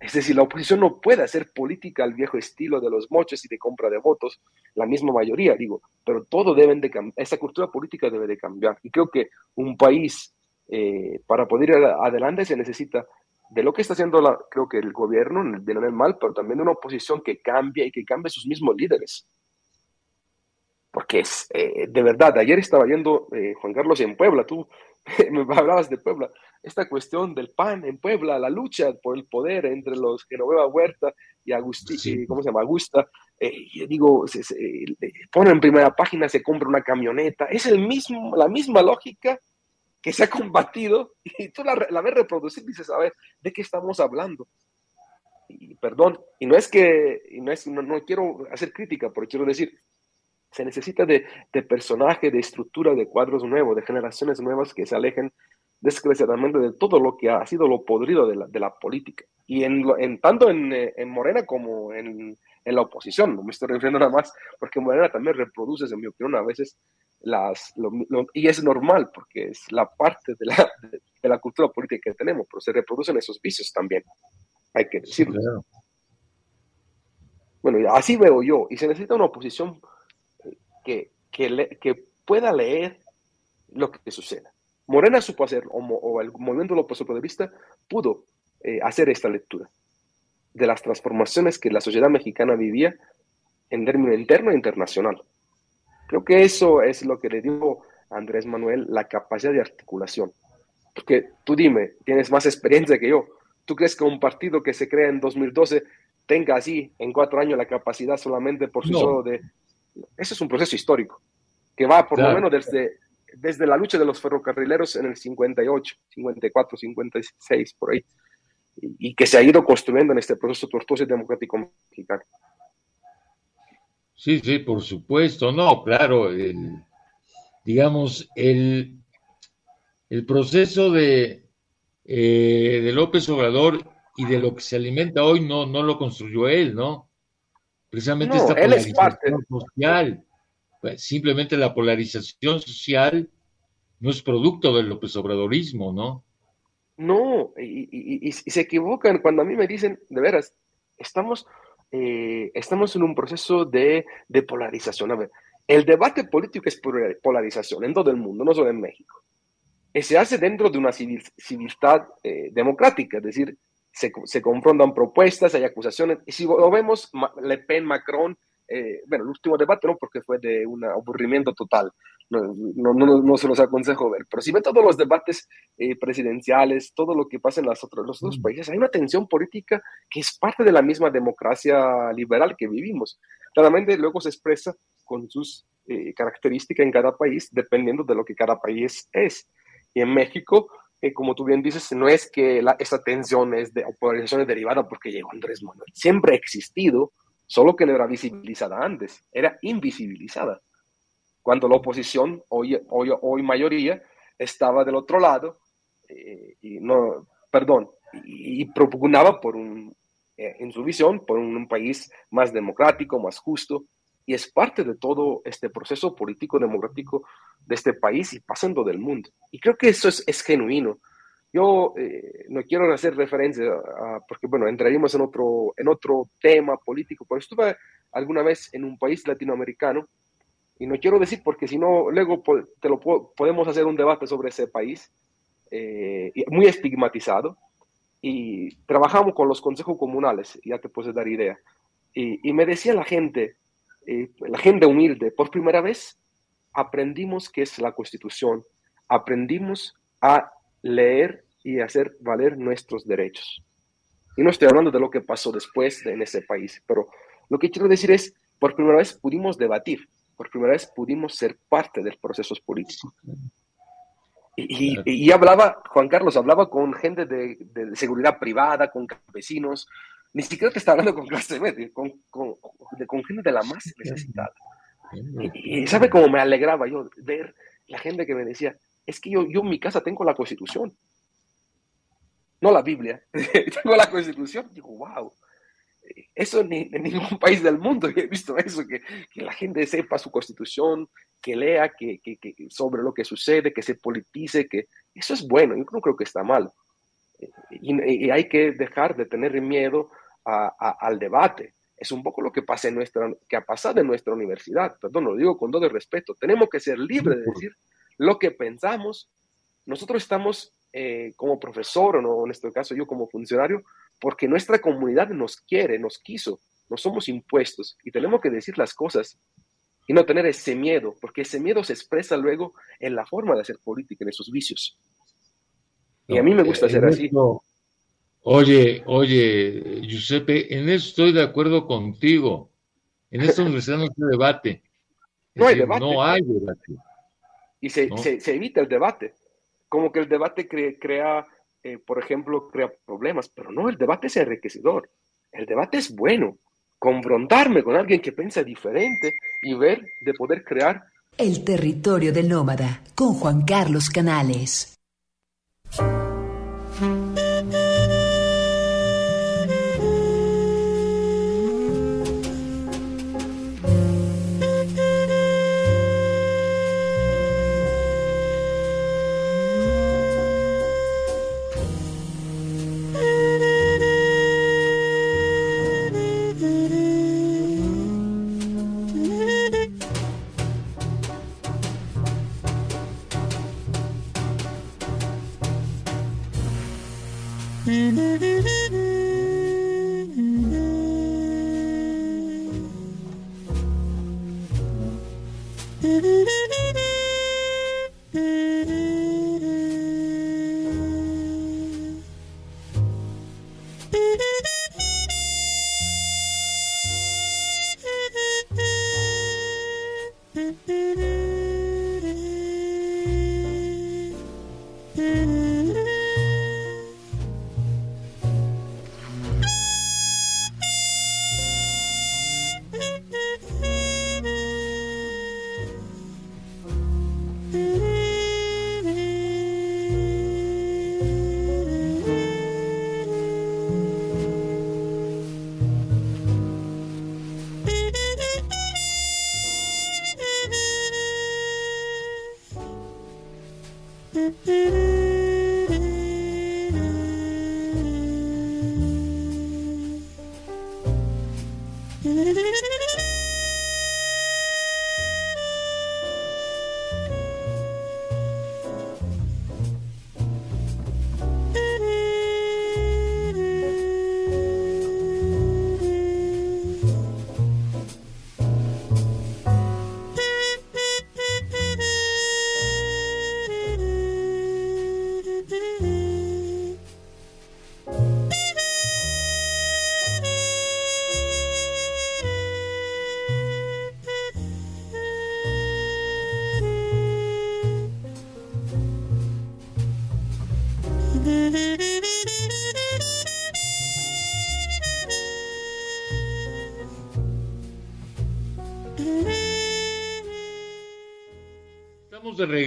Es decir, la oposición no puede hacer política al viejo estilo de los moches y de compra de votos, la misma mayoría, digo, pero todo debe de cambiar, esa cultura política debe de cambiar. Y creo que un país, eh, para poder ir adelante, se necesita de lo que está haciendo, la, creo que el gobierno, en el bien o en el mal, pero también de una oposición que cambie y que cambie sus mismos líderes porque es, eh, de verdad, ayer estaba yendo eh, Juan Carlos en Puebla, tú me hablabas de Puebla, esta cuestión del PAN en Puebla, la lucha por el poder entre los Genoveva Huerta y Agustín, ¿cómo se llama? Augusta, eh, yo digo, se, pone en primera página, se compra una camioneta. Es el mismo, la misma lógica que se ha combatido y tú la, la ves reproducir y dices, a ver, ¿de qué estamos hablando? Y perdón, y no es que, y no, es, no, no quiero hacer crítica, pero quiero decir, se necesita de, de, personaje, de estructura, de cuadros nuevos, de generaciones nuevas que se alejen desgraciadamente de todo lo que ha sido lo podrido de la, de la política. Y en, en tanto en, en, Morena como en, en, la oposición, no me estoy refiriendo nada más, porque Morena también reproduce, en mi opinión, a veces las... y es normal, porque es la parte de la, de, la cultura política que tenemos, pero se reproducen esos vicios también, hay que decirlo. Bueno, así veo yo, y se necesita una oposición que, que, que pueda leer lo que suceda. Morena supo hacer, o, el movimiento de vista pudo eh, hacer esta lectura de las transformaciones que la sociedad mexicana vivía en término interno e internacional. Creo que eso es lo que le dio a Andrés Manuel la capacidad de articulación. Porque tú dime, tienes más experiencia que yo. ¿Tú crees que un partido que se crea en 2012 tenga así en cuatro años la capacidad solamente por sí solo de ese es un proceso histórico que va por lo menos desde, desde la lucha de los ferrocarrileros en el 58, 54, 56, por ahí, y, que se ha ido construyendo en este proceso tortuoso y democrático mexicano. Sí, sí, por supuesto, no, claro, digamos, el, el proceso de, eh, de López Obrador y de lo que se alimenta hoy no, no lo construyó él, ¿no? Precisamente esta polarización social. Pues, simplemente la polarización social no es producto del López Obradorismo, ¿no? No, y, se equivocan cuando a mí me dicen, de veras, estamos, eh, estamos en un proceso de, polarización. A ver, el debate político es polarización en todo el mundo, no solo en México. Y se hace dentro de una civilidad eh, democrática, es decir, se, confrontan propuestas, hay acusaciones. Y si lo vemos, Le Pen, Macron, eh, bueno, el último debate no, porque fue de un aburrimiento total. No, no, no, se los aconsejo ver. Pero si ven todos los debates eh, presidenciales, todo lo que pasa en los otros, los otros mm. países, hay una tensión política que es parte de la misma democracia liberal que vivimos. Claramente luego se expresa con sus eh, características en cada país, dependiendo de lo que cada país es. Y en México, como tú bien dices, no es que la, esa tensión es de polarización es derivada porque llegó Andrés Manuel. Siempre ha existido, solo que no era visibilizada antes, era invisibilizada. Cuando la oposición, hoy, hoy, hoy mayoría, estaba del otro lado, eh, y no, perdón, y, propugnaba por un, eh, en su visión, por un país más democrático, más justo, y es parte de todo este proceso político democrático de este país y pasando del mundo. Y creo que eso es, genuino. Yo eh, no quiero hacer referencia a, porque, bueno, entraríamos en otro, en otro tema político, pero estuve alguna vez en un país latinoamericano y no quiero decir porque si no, luego te lo podemos hacer un debate sobre ese país eh, muy estigmatizado y trabajamos con los consejos comunales, ya te puedes dar idea. Y me decía la gente, eh, la gente humilde, por primera vez aprendimos qué es la constitución, aprendimos a leer y hacer valer nuestros derechos. Y no estoy hablando de lo que pasó después en ese país, pero lo que quiero decir es, por primera vez pudimos debatir, por primera vez pudimos ser parte del proceso político. Y, y, hablaba, Juan Carlos, hablaba con gente de, de, seguridad privada, con campesinos, ni siquiera te estaba hablando con clase media, con, con, con gente de la más necesitada. Y, sabe cómo me alegraba yo ver la gente que me decía, es que yo, yo en mi casa tengo la constitución, no la Biblia, tengo la constitución. Digo, wow, eso ni, en ningún país del mundo he visto eso, que, que, la gente sepa su constitución, que lea que, que, sobre lo que sucede, que se politice, que eso es bueno, yo no creo que está mal. Y, y hay que dejar de tener miedo a, al debate. Es un poco lo que, pasa en nuestra, que ha pasado en nuestra universidad. Perdón, lo digo con todo el respeto. Tenemos que ser libres de decir lo que pensamos. Nosotros estamos eh, como profesor, o no, en este caso yo como funcionario, porque nuestra comunidad nos quiere, nos quiso, no somos impuestos y tenemos que decir las cosas y no tener ese miedo, porque ese miedo se expresa luego en la forma de hacer política, en esos vicios. Y a mí me gusta hacer así. Oye, oye, Giuseppe, en eso estoy de acuerdo contigo. En esta universidad no se debate. no hay debate. No hay debate. Y se, se, evita el debate. Como que el debate crea, eh, por ejemplo, crea problemas, pero no, el debate es enriquecedor. El debate es bueno. Confrontarme con alguien que piensa diferente y ver de poder crear. El territorio del nómada con Juan Carlos Canales. Mm-hmm.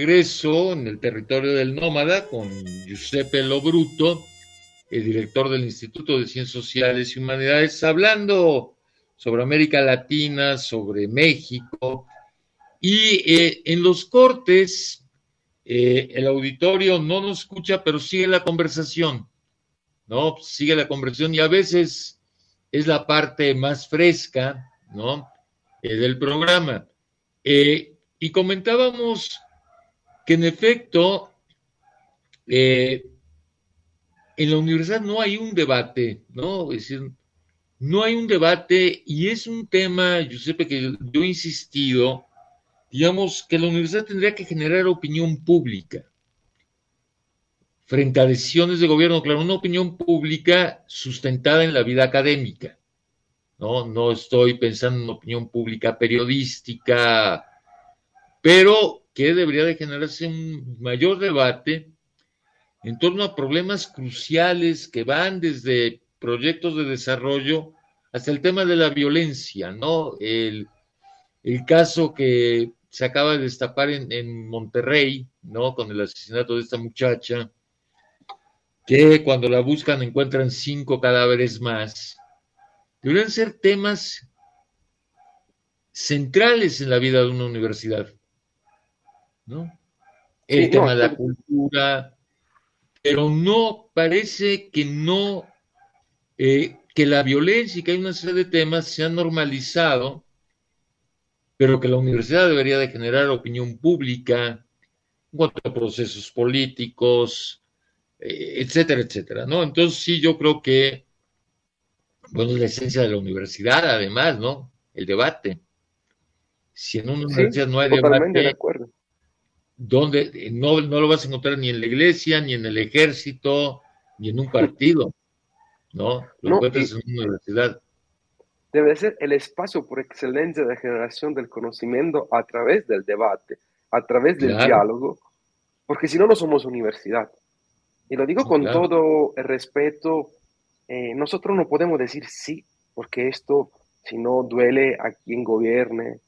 en el territorio del nómada con Giuseppe Lobruto, el director del Instituto de Ciencias Sociales y Humanidades, hablando sobre América Latina, sobre México. Y eh, en los cortes, eh, el auditorio no nos escucha, pero sigue la conversación, ¿no? Sigue la conversación y a veces es la parte más fresca, ¿no? Eh, del programa. y comentábamos que en efecto eh, en la universidad no hay un debate, ¿no? Es decir, no hay un debate y es un tema, Giuseppe, que yo he insistido, digamos, que la universidad tendría que generar opinión pública frente a decisiones de gobierno, claro, una opinión pública sustentada en la vida académica. No, no estoy pensando en una opinión pública periodística, pero que debería de generarse un mayor debate en torno a problemas cruciales que van desde proyectos de desarrollo hasta el tema de la violencia, ¿no? El, caso que se acaba de destapar en, en, Monterrey, ¿no? Con el asesinato de esta muchacha, que cuando la buscan encuentran cinco cadáveres más, deberían ser temas centrales en la vida de una universidad. ¿No? El tema de la cultura, pero no, parece que no, eh, que la violencia y que hay una serie de temas se han normalizado, pero que la universidad debería de generar opinión pública en cuanto a procesos políticos, eh, etcétera, etcétera, ¿no? Entonces sí, yo creo que, bueno, es la esencia de la universidad, además, ¿no? El debate. Si en una universidad no hay debate, de acuerdo donde no, no lo vas a encontrar ni en la iglesia, ni en el ejército, ni en un partido, ¿no? Lo encuentras en una universidad. debe ser el espacio por excelencia de generación del conocimiento a través del debate, a través del diálogo, porque si no, no somos universidad. Y lo digo con todo el respeto, eh, nosotros no podemos decir sí, porque esto, si no, duele a quien gobierne,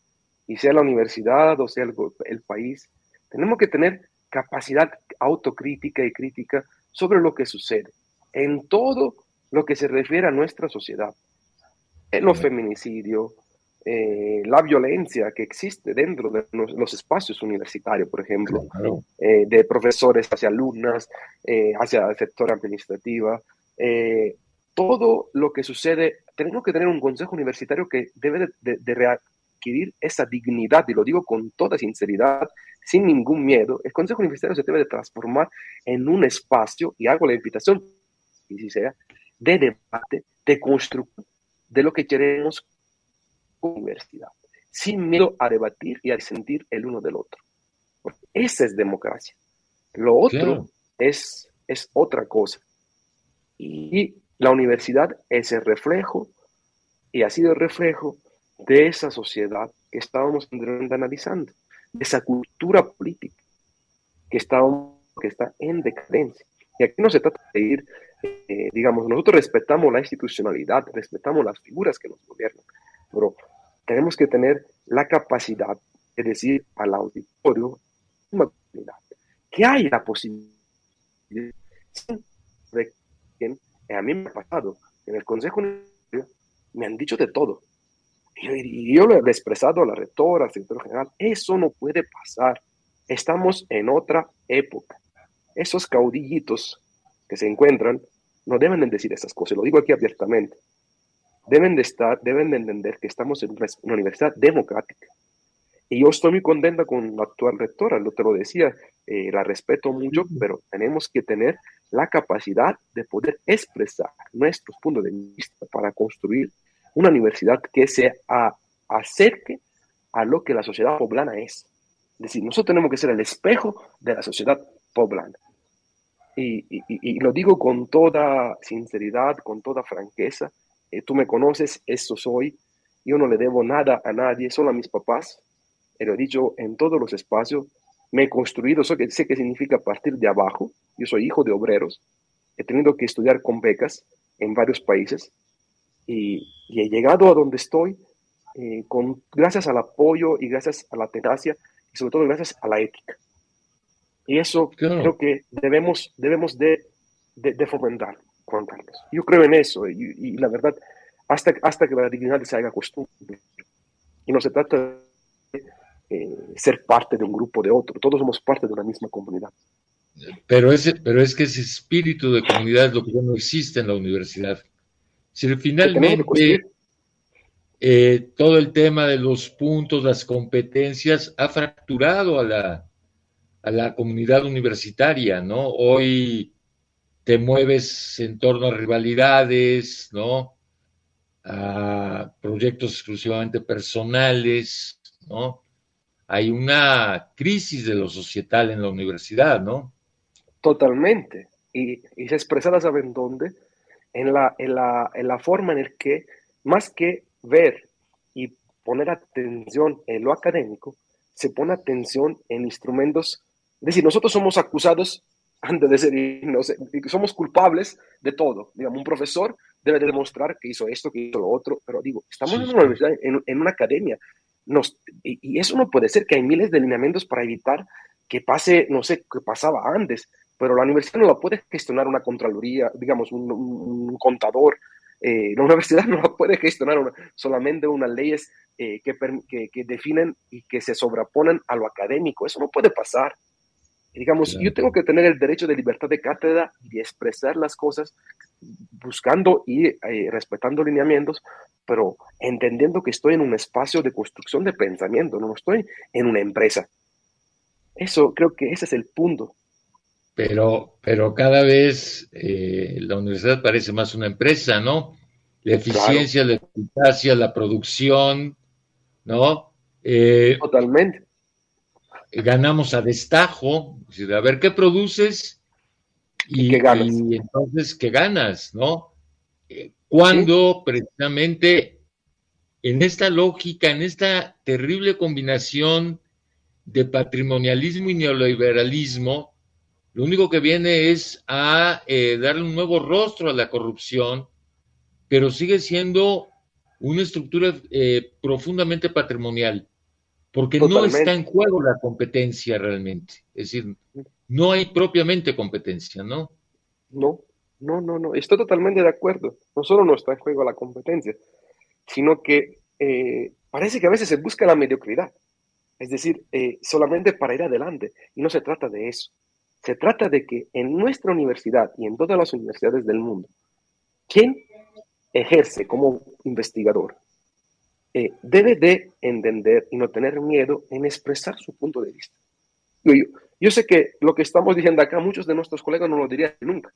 y sea la universidad o sea el, el país. Tenemos que tener capacidad autocrítica y crítica sobre lo que sucede en todo lo que se refiere a nuestra sociedad. En los feminicidios, eh, la violencia que existe dentro de los espacios universitarios, por ejemplo, eh, de profesores hacia alumnas, eh, hacia el sector administrativo, todo lo que sucede, tenemos que tener un consejo universitario que debe de readquirir esa dignidad, y lo digo con toda sinceridad, sin ningún miedo. El consejo universitario se debe de transformar en un espacio, y hago la invitación, y si sea, de debate, de construcción de lo que queremos universidad, sin miedo a debatir y a disentir el uno del otro. Esa es democracia. Lo otro es, es otra cosa. Y la universidad es el reflejo, y ha sido el reflejo de esa sociedad que estábamos analizando, de esa cultura política que, está, que está en decadencia. Y aquí no se trata de ir, eh, digamos, nosotros respetamos la institucionalidad, respetamos las figuras que nos gobiernan, pero tenemos que tener la capacidad de decir al auditorio que hay la posibilidad. A mí me ha pasado, en el Consejo me han dicho de todo. Y yo, lo he expresado a la rectora, al sector general, eso no puede pasar. Estamos en otra época. Esos caudillitos que se encuentran no deben de decir esas cosas, lo digo aquí abiertamente deben de estar, deben de entender que estamos en una universidad democrática. Y yo estoy muy contenta con la actual rectora, lo te lo decía, eh, la respeto mucho, pero tenemos que tener la capacidad de poder expresar nuestros puntos de vista para construir una universidad que se acerque a lo que la sociedad poblana es. Es decir, nosotros tenemos que ser el espejo de la sociedad poblana. Y, lo digo con toda sinceridad, con toda franqueza, eh, tú me conoces, eso soy, yo no le debo nada a nadie, solo a mis papás, y lo he dicho en todos los espacios, me he construido, sé que, sé que significa partir de abajo, yo soy hijo de obreros, he tenido que estudiar con becas en varios países y, he llegado a donde estoy eh, con, gracias al apoyo y gracias a la tenacia y sobre todo gracias a la ética. Y eso creo que debemos, debemos de, de, de fomentar. Juan Carlos. Yo creo en eso y, la verdad, hasta, hasta que la dignidad se haga costumbre. Y no se trata de eh, ser parte de un grupo de otro, todos somos parte de una misma comunidad. Pero, ese, pero es que ese espíritu de comunidad es lo que ya no existe en la universidad. Si finalmente eh, todo el tema de los puntos, las competencias, ha fracturado a la, a la comunidad universitaria, ¿no? Hoy te mueves en torno a rivalidades, ¿no? A proyectos exclusivamente personales, ¿no? Hay una crisis de lo societal en la universidad, ¿no? Totalmente. Y, y se expresa, ¿saben dónde? En la, en, la, en la forma en la que, más que ver y poner atención en lo académico, se pone atención en instrumentos. Es decir, nosotros somos acusados antes de ser inocentes, somos culpables de todo. Digamos, un profesor debe demostrar que hizo esto, que hizo lo otro, pero digo, estamos en una universidad, en, una academia, nos, y, eso no puede ser que hay miles de lineamientos para evitar que pase, no sé, que pasaba antes, pero la universidad no la puede gestionar una contraloría, digamos, un, contador, eh, la universidad no la puede gestionar solamente unas leyes eh, que, que, que definen y que se sobreponen a lo académico, eso no puede pasar. Digamos, yo tengo que tener el derecho de libertad de cátedra y expresar las cosas buscando y eh, respetando lineamientos, pero entendiendo que estoy en un espacio de construcción de pensamiento, no estoy en una empresa. Eso creo que ese es el punto. Pero, pero cada vez eh, la universidad parece más una empresa, ¿no? La eficiencia, la eficacia, la producción, ¿no? Eh, Totalmente ganamos a destajo, a ver qué produces y, entonces qué ganas, ¿no? Eh, cuando precisamente en esta lógica, en esta terrible combinación de patrimonialismo y neoliberalismo, lo único que viene es a eh, darle un nuevo rostro a la corrupción, pero sigue siendo una estructura eh, profundamente patrimonial, porque no está en juego la competencia realmente. Es decir, no hay propiamente competencia, ¿no? No, no, no, no. Estoy totalmente de acuerdo. No solo no está en juego la competencia, sino que eh, parece que a veces se busca la mediocridad. Es decir, eh, solamente para ir adelante. Y no se trata de eso. Se trata de que en nuestra universidad y en todas las universidades del mundo, quien ejerce como investigador eh, debe de entender y no tener miedo en expresar su punto de vista. Yo, yo, sé que lo que estamos diciendo acá, muchos de nuestros colegas no lo dirían nunca.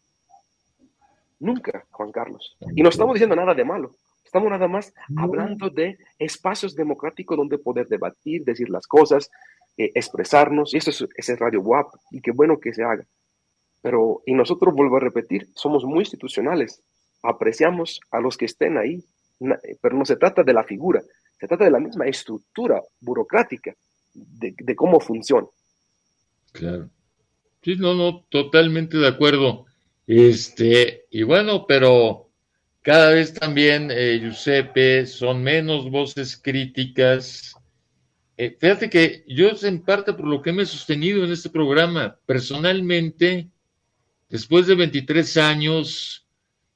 Nunca, Juan Carlos. Y no estamos diciendo nada de malo. Estamos nada más hablando de espacios democráticos donde poder debatir, decir las cosas, eh, expresarnos. Y eso es, ese Radio WAP. Y qué bueno que se haga. Pero, y nosotros, vuelvo a repetir, somos muy institucionales. Apreciamos a los que estén ahí. Pero no se trata de la figura, se trata de la misma estructura burocrática de, de cómo funciona. Claro. Sí, no, no, totalmente de acuerdo. Este, y bueno, pero cada vez también, eh, Giuseppe, son menos voces críticas. Eh, fíjate que yo en parte por lo que me he sostenido en este programa. Personalmente, después de 23 años,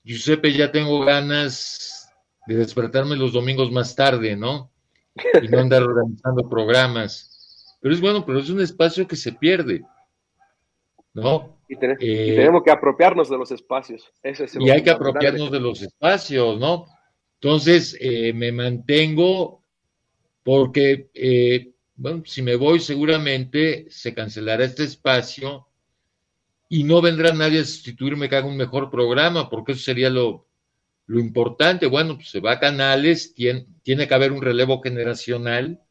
Giuseppe, ya tengo ganas de despertarme los domingos más tarde, ¿no? Y no andar organizando programas. Pero es bueno, pero es un espacio que se pierde, ¿no? Y, eh, tenemos que apropiarnos de los espacios. y hay que apropiarnos de los espacios, ¿no? Entonces, eh, me mantengo porque, eh, bueno, si me voy seguramente se cancelará este espacio y no vendrá nadie a sustituirme que haga un mejor programa, porque eso sería lo, lo importante. Bueno, pues se va a canales, tiene, tiene que haber un relevo generacional,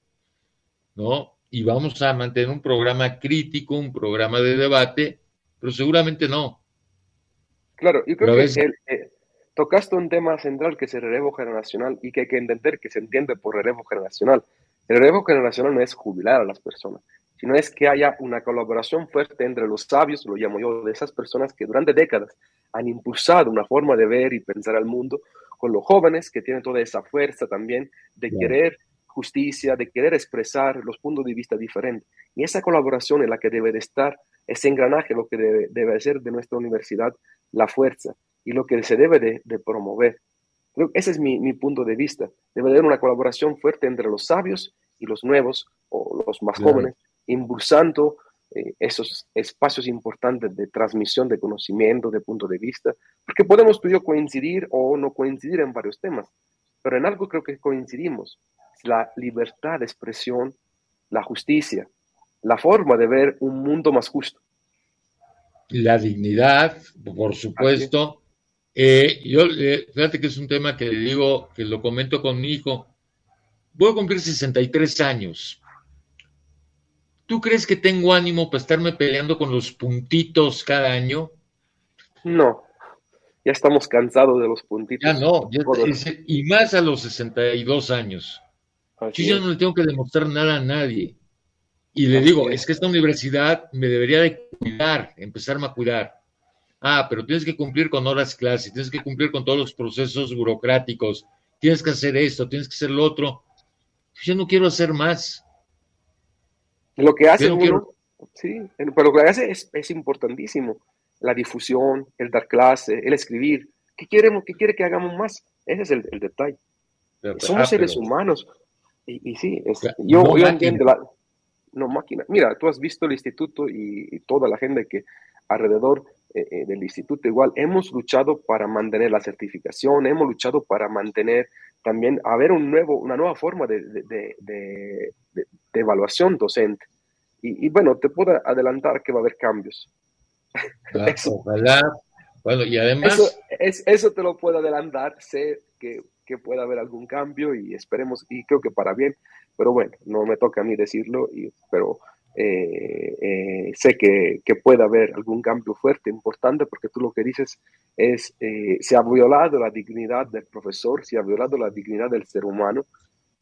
¿no? Y vamos a mantener un programa crítico, un programa de debate, pero seguramente no. Claro, yo creo que eh, tocaste un tema central que es el relevo generacional y que hay que entender que se entiende por relevo generacional. El relevo generacional no es jubilar a las personas, sino es que haya una colaboración fuerte entre los sabios, lo llamo yo, de esas personas que durante décadas han impulsado una forma de ver y pensar al mundo, con los jóvenes que tienen toda esa fuerza también de querer justicia, de querer expresar los puntos de vista diferentes. Y esa colaboración es la que debe de estar ese engranaje lo que debe, debe ser de nuestra universidad la fuerza y lo que se debe de, promover. ese es mi, punto de vista. Debe haber una colaboración fuerte entre los sabios y los nuevos o los más jóvenes, impulsando eh, esos espacios importantes de transmisión de conocimiento, de punto de vista, porque podemos tú y yo coincidir o no coincidir en varios temas, pero en algo creo que coincidimos, la libertad de expresión, la justicia, la forma de ver un mundo más justo. La dignidad, por supuesto. Eh, yo, eh, fíjate que es un tema que le digo, que lo comento con mi hijo. Voy a cumplir 63 años. ¿Tú crees que tengo ánimo para estarme peleando con los puntitos cada año? No, ya estamos cansados de los puntitos. Ya no, y más a los 62 años. Yo ya no le tengo que demostrar nada a nadie. Y le digo, es que esta universidad me debería de cuidar, empezarme a cuidar. Ah, pero tienes que cumplir con horas clase, tienes que cumplir con todos los procesos burocráticos, tienes que hacer esto, tienes que hacer lo otro. Yo no quiero hacer más. Lo que hace sí, pero lo que hace es, es, importantísimo. La difusión, el dar clase, el escribir. ¿Qué queremos? ¿Qué quiere que hagamos más? Ese es el, detalle. Somos ah, seres humanos. Y, y sí, es, yo, yo entiendo la, no máquina. Mira, tú has visto el instituto y, toda la gente que alrededor eh, eh, del instituto igual hemos luchado para mantener la certificación, hemos luchado para mantener también, haber un nuevo, una nueva forma de, de, evaluación docente. Y, bueno, te puedo adelantar que va a haber cambios. ojalá. Bueno, y además... Eso, es, eso te lo puedo adelantar, sé que, que pueda haber algún cambio y esperemos, y creo que para bien, pero bueno, no me toca a mí decirlo, y, pero eh, eh, sé que, que, puede haber algún cambio fuerte, importante, porque tú lo que dices es, eh, se ha violado la dignidad del profesor, se ha violado la dignidad del ser humano,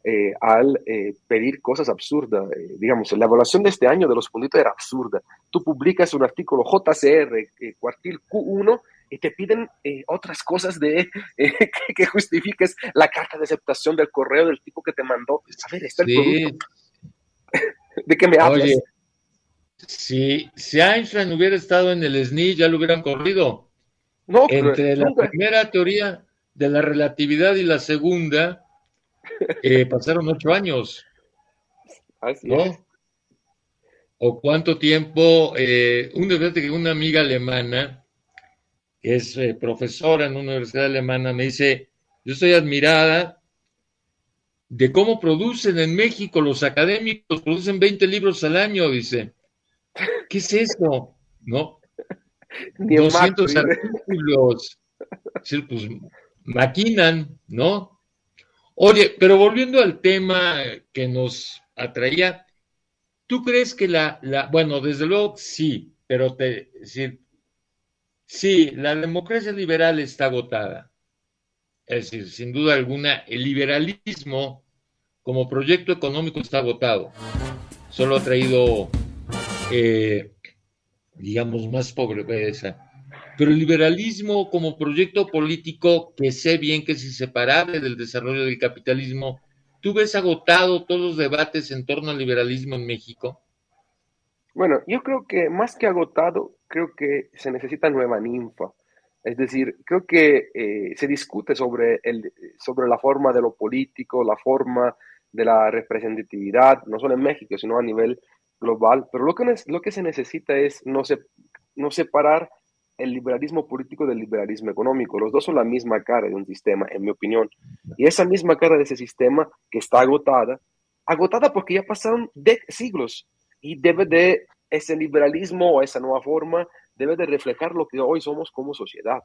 eh, al eh, pedir cosas absurdas. Eh, digamos, la evaluación de este año de los puntitos era absurda. Tú publicas un artículo JCR, cuartil Q1, y te piden otras cosas de que, justifiques la carta de aceptación del correo del tipo que te mandó. A ver, está el producto. ¿De qué me hablas? Oye, si, si Einstein hubiera estado en el SNI, ya lo hubieran corrido. No, Entre la primera teoría de la relatividad y la segunda, eh, pasaron ocho años. ¿no? ¿O cuánto tiempo? Eh, que una amiga alemana, que es eh, profesora en una universidad alemana, me dice, yo estoy admirada de cómo producen en México los académicos, producen 20 libros al año, dice. ¿Qué es eso? ¿No? 200 artículos. pues maquinan, ¿no? Oye, pero volviendo al tema que nos atraía, ¿tú crees que la, la bueno, desde luego sí, pero te decir, sí, la democracia liberal está agotada. Es decir, sin duda alguna, el liberalismo como proyecto económico está agotado. Solo ha traído, eh, digamos, más pobreza pero el liberalismo como proyecto político que sé bien que es inseparable del desarrollo del capitalismo, ¿tú ves agotado todos los debates en torno al liberalismo en México? Bueno, yo creo que más que agotado, creo que se necesita nueva ninfa. Es decir, creo que eh, se discute sobre, el, sobre la forma de lo político, la forma de la representatividad, no solo en México, sino a nivel global, pero lo que, lo que se necesita es no, se, no separar el liberalismo político del liberalismo económico. Los dos son la misma cara de un sistema, en mi opinión. Y esa misma cara de ese sistema que está agotada, agotada porque ya pasaron de siglos y debe de, ese liberalismo o esa nueva forma debe de reflejar lo que hoy somos como sociedad.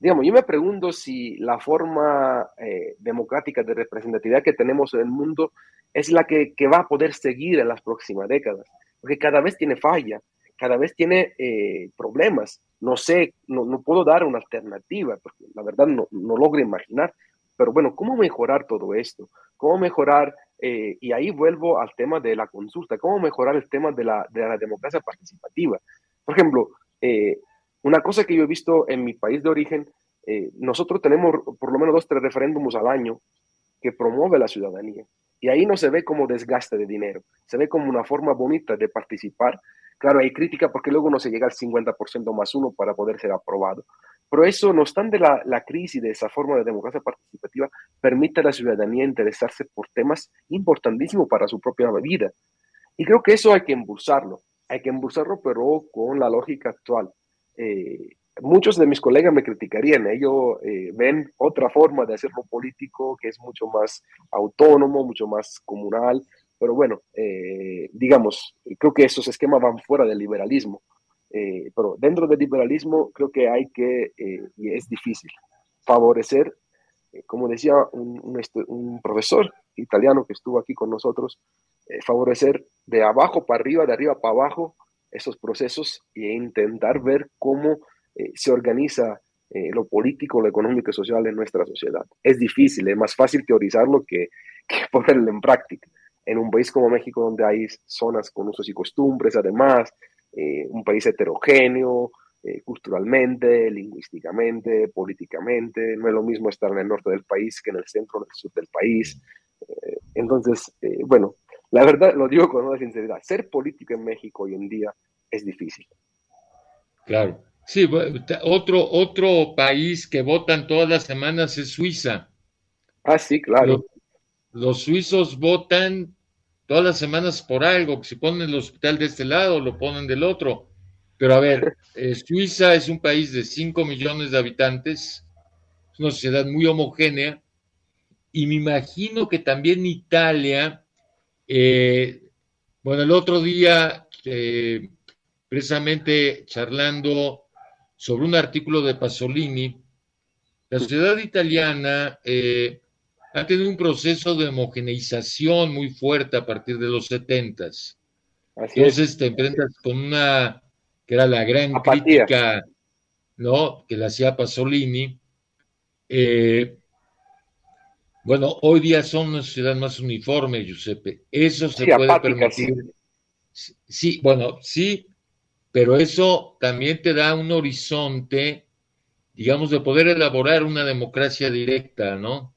Digamos, yo me pregunto si la forma eh, democrática de representatividad que tenemos en el mundo es la que, que va a poder seguir en las próximas décadas, porque cada vez tiene falla cada vez tiene eh, problemas. No sé, no, no, puedo dar una alternativa, porque la verdad no, no, logro imaginar. Pero bueno, ¿cómo mejorar todo esto? ¿Cómo mejorar? Eh, y ahí vuelvo al tema de la consulta. ¿Cómo mejorar el tema de la, de la democracia participativa? Por ejemplo, eh, una cosa que yo he visto en mi país de origen, nosotros tenemos por lo menos dos, tres referéndums al año que promueve la ciudadanía. Y ahí no se ve como desgaste de dinero, se ve como una forma bonita de participar Claro, hay crítica porque luego no se llega al 50% más uno para poder ser aprobado. Pero eso, no obstante la, la crisis de esa forma de democracia participativa, permite a la ciudadanía interesarse por temas importantísimos para su propia vida. Y creo que eso hay que impulsarlo. Hay que impulsarlo, pero con la lógica actual. Eh, muchos de mis colegas me criticarían. Ellos eh, ven otra forma de hacerlo político que es mucho más autónomo, mucho más comunal, pero bueno, eh, digamos, creo que esos esquemas van fuera del liberalismo. Eh, pero dentro del liberalismo creo que hay que, eh, y es difícil, favorecer, como decía un, este, un, profesor italiano que estuvo aquí con nosotros, favorecer de abajo para arriba, de arriba para abajo esos procesos e intentar ver cómo se organiza lo político, lo económico y social en nuestra sociedad. Es difícil, es más fácil teorizarlo que, que ponerlo en práctica en un país como México, donde hay zonas con usos y costumbres, además, eh, un país heterogéneo, eh, culturalmente, lingüísticamente, políticamente, no es lo mismo estar en el norte del país que en el centro o en el sur del país. Eh, entonces, bueno, la verdad lo digo con toda sinceridad, ser político en México hoy en día es difícil. Claro. Sí, otro, otro país que votan todas las semanas es Suiza. Ah, sí, claro los suizos votan todas las semanas por algo, si ponen el hospital de este lado, lo ponen del otro. Pero a ver, eh, Suiza es un país de 5 millones de habitantes, es una sociedad muy homogénea, y me imagino que también Italia, eh, bueno, el otro día, eh, precisamente charlando sobre un artículo de Pasolini, la sociedad italiana ha tenido un proceso de homogeneización muy fuerte a partir de los setentas. Entonces te enfrentas con una que era la gran crítica, ¿no? Que le hacía Pasolini. Eh, Bueno, hoy día son una sociedad más uniforme, Giuseppe. Eso se puede permitir. Sí. bueno, sí, pero eso también te da un horizonte, digamos, de poder elaborar una democracia directa, ¿no?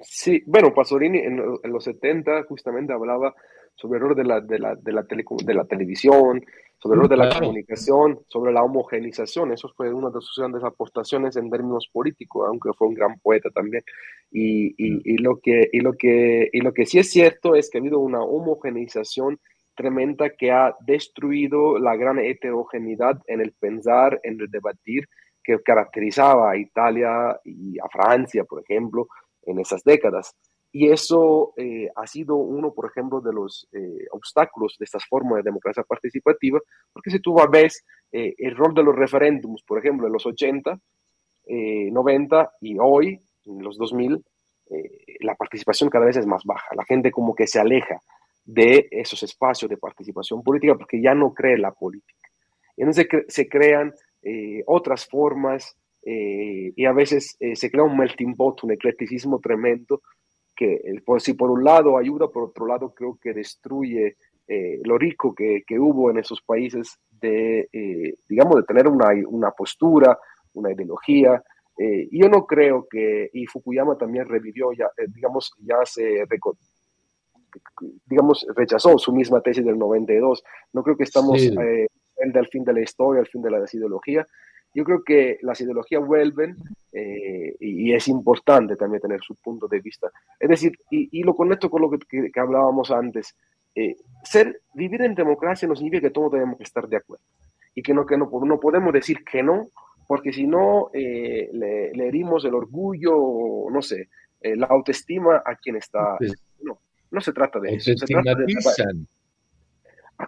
Sí, bueno, Pasolini en, los 70 justamente hablaba sobre el rol de la, de la, de la, de la televisión, sobre el de la comunicación, sobre la homogenización. Eso fue una de sus grandes aportaciones en términos políticos, aunque fue un gran poeta también. Y, y, lo que, y, lo que, y lo que sí es cierto es que ha habido una homogenización tremenda que ha destruido la gran heterogeneidad en el pensar, en el debatir que caracterizaba a Italia y a Francia, por ejemplo, en esas décadas. Y eso eh, ha sido uno, por ejemplo, de los eh, obstáculos de estas formas de democracia participativa, porque si tú ves eh, el rol de los referéndums, por ejemplo, en los 80, 90 y hoy, en los 2000, la participación cada vez es más baja. La gente como que se aleja de esos espacios de participación política porque ya no cree en la política. Y entonces se crean otras formas y a veces se crea un melting pot, un eclecticismo tremendo que por, si por un lado ayuda, por otro lado creo que destruye eh, lo rico que, que, hubo en esos países de, eh, digamos, de tener una, una, postura, una ideología. Eh, y yo no creo que, y Fukuyama también revivió, ya, digamos, ya se, digamos, rechazó su misma tesis del 92. No creo que estamos sí. al fin de la historia, al fin de la desideología, yo creo que las ideologías vuelven eh, y, es importante también tener su punto de vista. Es decir, y, lo conecto con lo que, hablábamos antes, eh, ser, vivir en democracia no significa que todos tenemos que estar de acuerdo y que no, que no, no podemos decir que no, porque si no eh, le, herimos el orgullo, no sé, la autoestima a quien está. No, no se trata de eso. Se trata de,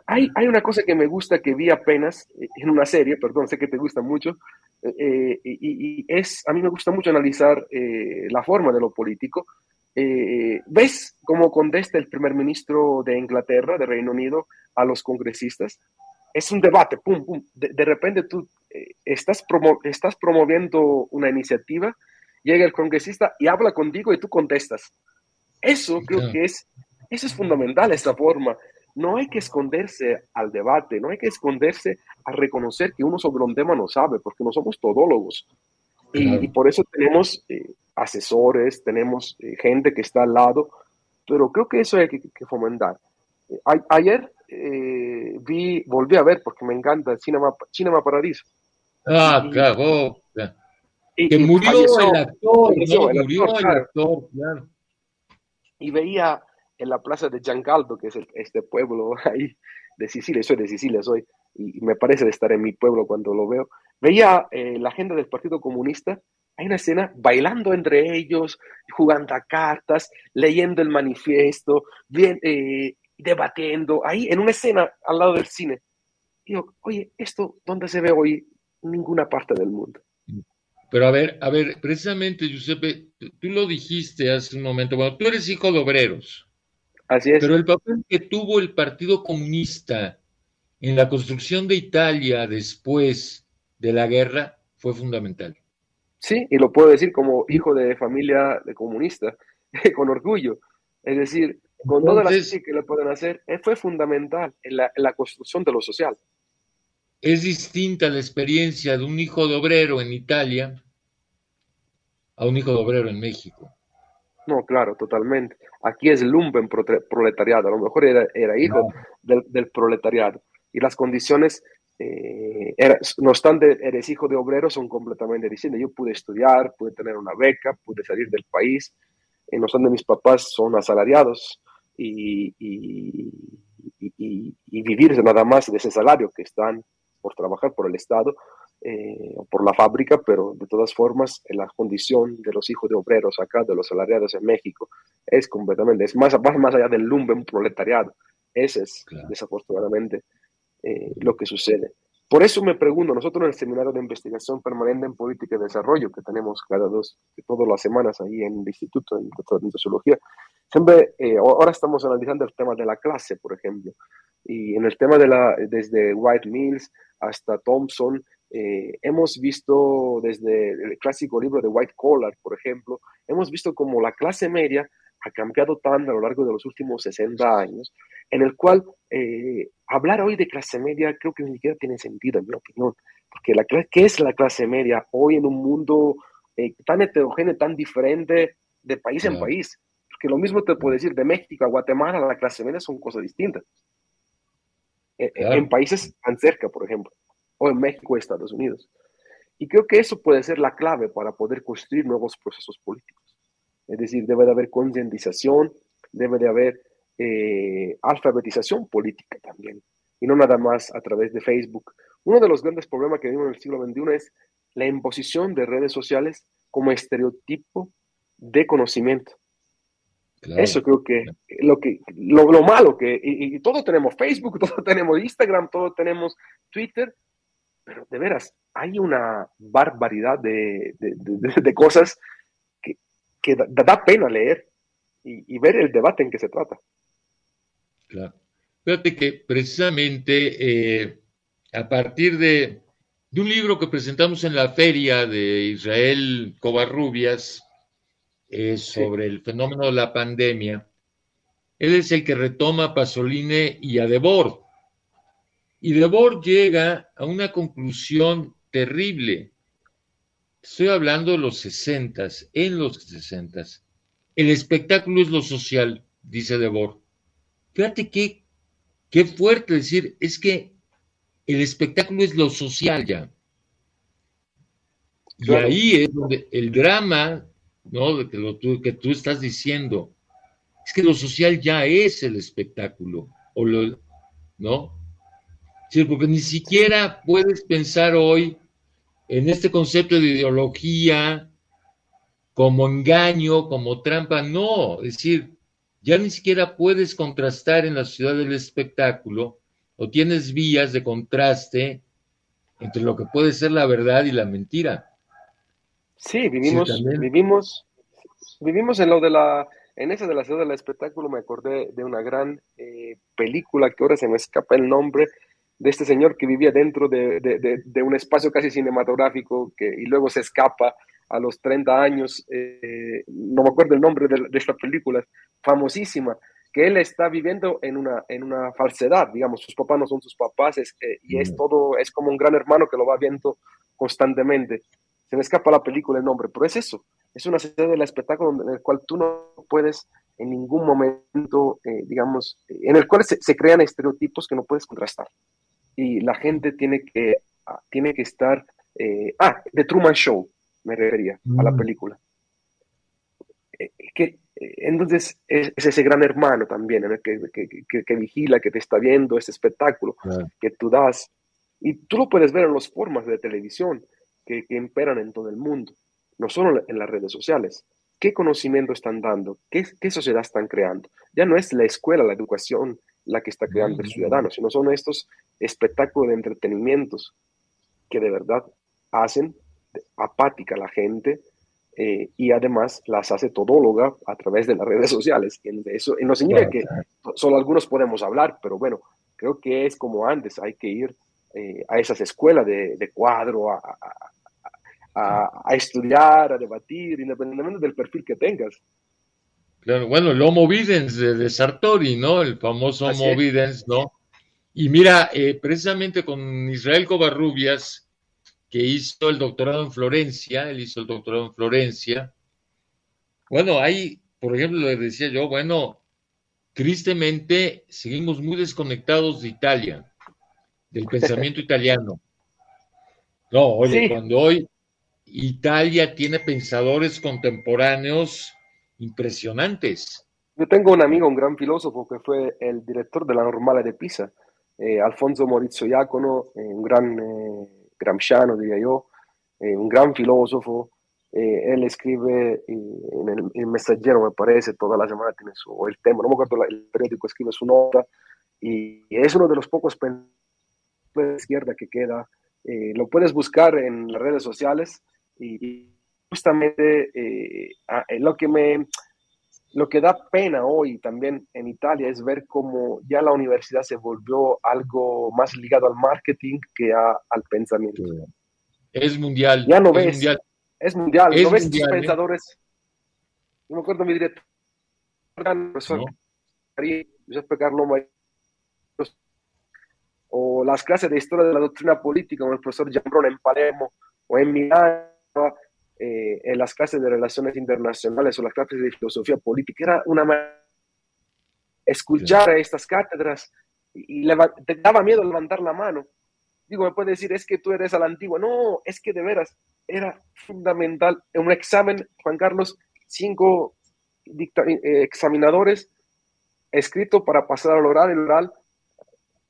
hay, hay, una cosa que me gusta que vi apenas eh, en una serie, perdón, sé que te gusta mucho, eh, eh, y, es, a mí me gusta mucho analizar la forma de lo político. ¿Ves cómo contesta el primer ministro de Inglaterra, de Reino Unido, a los congresistas? Es un debate, pum, pum. De, repente tú estás, promo estás promoviendo una iniciativa, llega el congresista y habla contigo y tú contestas. Eso creo que es, eso es fundamental, esa forma no hay que esconderse al debate, no hay que esconderse a reconocer que uno sobre un tema no sabe, porque no somos todólogos. Y, por eso tenemos eh, asesores, tenemos eh, gente que está al lado, pero creo que eso hay que, fomentar. Eh, ayer vi, volví a ver, porque me encanta el Cinema, Cinema Paradiso. Ah, claro. que murió el actor, murió el actor, claro. Y veía en la plaza de Giangaldo, que es este pueblo ahí de Sicilia, soy de Sicilia, soy, y, me parece de estar en mi pueblo cuando lo veo, veía eh, la gente del Partido Comunista, hay una escena bailando entre ellos, jugando a cartas, leyendo el manifiesto, bien, eh, debatiendo, ahí en una escena al lado del cine. Y digo, oye, ¿esto dónde se ve hoy? En ninguna parte del mundo. Pero a ver, a ver, precisamente, Giuseppe, tú lo dijiste hace un momento, bueno, tú eres hijo de obreros. Así es. Pero el papel que tuvo el Partido Comunista en la construcción de Italia después de la guerra fue fundamental. Sí, y lo puedo decir como hijo de familia de comunista, con orgullo. Es decir, con todas las cosas que le pueden hacer, eh, fue fundamental en la, en la construcción de lo social. Es distinta la experiencia de un hijo de obrero en Italia a un hijo de obrero en México. No, claro, totalmente. Aquí es lumpen proletariado, a lo mejor era, hijo del, proletariado. Y las condiciones, eh, no obstante, eres hijo de obrero, son completamente distintas. Yo pude estudiar, pude tener una beca, pude salir del país. Eh, no obstante, mis papás son asalariados y, y, y vivir nada más de ese salario que están por trabajar por el Estado, eh, o por la fábrica, pero de todas formas la condición de los hijos de obreros acá, de los salariados en México, es completamente, es más, más, allá del lumpen proletariado. Ese es desafortunadamente eh, lo que sucede. Por eso me pregunto, nosotros en el seminario de investigación permanente en política y desarrollo que tenemos cada dos, todas las semanas ahí en el Instituto de Sociología, siempre, eh, ahora estamos analizando el tema de la clase, por ejemplo, y en el tema de la, desde White Mills hasta Thompson, Eh, hemos visto desde el clásico libro de White Collar, por ejemplo, hemos visto como la clase media ha cambiado tanto a lo largo de los últimos 60 años, en el cual eh, hablar hoy de clase media creo que ni siquiera tiene sentido, en mi opinión, porque la, ¿qué es la clase media hoy en un mundo eh, tan heterogéneo, tan diferente de país en país? Porque lo mismo te puedo decir de México a Guatemala, la clase media son cosas distintas. En países tan cerca, por ejemplo o en México o Estados Unidos. Y creo que eso puede ser la clave para poder construir nuevos procesos políticos. Es decir, debe de haber concientización, debe de haber eh, alfabetización política también, y no nada más a través de Facebook. Uno de los grandes problemas que vivimos en el siglo XXI es la imposición de redes sociales como estereotipo de conocimiento. Eso creo que lo, que, lo, malo que, y, y todos tenemos Facebook, todos tenemos Instagram, todos tenemos Twitter, pero de veras, hay una barbaridad de, cosas que, da, pena leer y, ver el debate en que se trata. Claro. Fíjate que precisamente eh, a partir de, un libro que presentamos en la feria de Israel Covarrubias eh, sobre el fenómeno de la pandemia, él es el que retoma a Pasolini y a Debord y Debord llega a una conclusión terrible. Estoy hablando de los sesentas, en los sesentas. El espectáculo es lo social, dice Debord. Fíjate qué, qué fuerte decir, es que el espectáculo es lo social ya. Y ahí es donde el drama, ¿no? De que, lo, que tú estás diciendo, es que lo social ya es el espectáculo, o lo, ¿no? Sí, porque ni siquiera puedes pensar hoy en este concepto de ideología como engaño, como trampa, no, es decir, ya ni siquiera puedes contrastar en la ciudad del espectáculo o tienes vías de contraste entre lo que puede ser la verdad y la mentira. Sí, vivimos, vivimos, vivimos en lo de la, en esa de la ciudad del espectáculo me acordé de una gran eh, película que ahora se me escapa el nombre, de este señor que vivía dentro de, un espacio casi cinematográfico que, y luego se escapa a los 30 años, eh, no me acuerdo el nombre de, esta película, famosísima, que él está viviendo en una, en una falsedad, digamos, sus papás no son sus papás eh, y es todo, es como un gran hermano que lo va viendo constantemente. Se me escapa la película el nombre, pero es eso, es una serie del espectáculo en el cual tú no puedes en ningún momento, eh, digamos, en el cual se, se crean estereotipos que no puedes contrastar y la gente tiene que, ah, tiene que estar... Eh, ah, The Truman Show, me refería a la mm. película. Eh, que, eh, entonces es, ese gran hermano también que, que, que, vigila, que te está viendo ese espectáculo que tú das. Y tú lo puedes ver en las formas de televisión que, imperan en todo el mundo, no solo en las redes sociales. ¿Qué conocimiento están dando? ¿Qué, qué sociedad están creando? Ya no es la escuela, la educación la que está creando el ciudadano, sino son estos espectáculos de entretenimientos que de verdad hacen apática a la gente eh, y además las hace todóloga a través de las redes sociales. Y eso y no significa que solo algunos podemos hablar, pero bueno, creo que es como antes, hay que ir eh, a esas escuelas de, cuadro, a, a, estudiar, a debatir, independientemente del perfil que tengas. Claro, bueno, el Homo Videns de, Sartori, ¿no? El famoso Homo Videns, ¿no? Y mira, eh, precisamente con Israel Covarrubias, que hizo el doctorado en Florencia, él hizo el doctorado en Florencia. Bueno, ahí, por ejemplo, le decía yo, bueno, tristemente seguimos muy desconectados de Italia, del pensamiento italiano. No, oye, cuando hoy Italia tiene pensadores contemporáneos impresionantes. Yo tengo un amigo, un gran filósofo, que fue el director de la Normale de Pisa, eh, Alfonso Maurizio Iacono, eh, un gran eh, gramsciano, diría yo, un gran filósofo. él escribe en el, el, Messaggero, me parece, toda la semana tiene su, el tema, no me acuerdo el periódico, escribe su nota, y es uno de los pocos de izquierda que queda. lo puedes buscar en las redes sociales y justamente eh, lo que me lo que da pena hoy también en Italia es ver cómo ya la universidad se volvió algo más ligado al marketing que al pensamiento. Es mundial. Ya no es ves. Mundial. Es mundial. Es ¿No ves mundial, tus ¿eh? pensadores? Yo me acuerdo mi director, profesor No. Giuseppe Carlo o las clases de historia de la doctrina política con el profesor Giambrone en Palermo o en Milán, eh, en las clases de relaciones internacionales o las clases de filosofía política. Era una ma- escuchar a estas cátedras y, y te daba miedo levantar la mano. Digo, me puede decir, es que tú eres a la antigua. No, es que de veras era fundamental. En un examen, Juan Carlos, cinco eh, examinadores escrito para pasar al oral. El oral,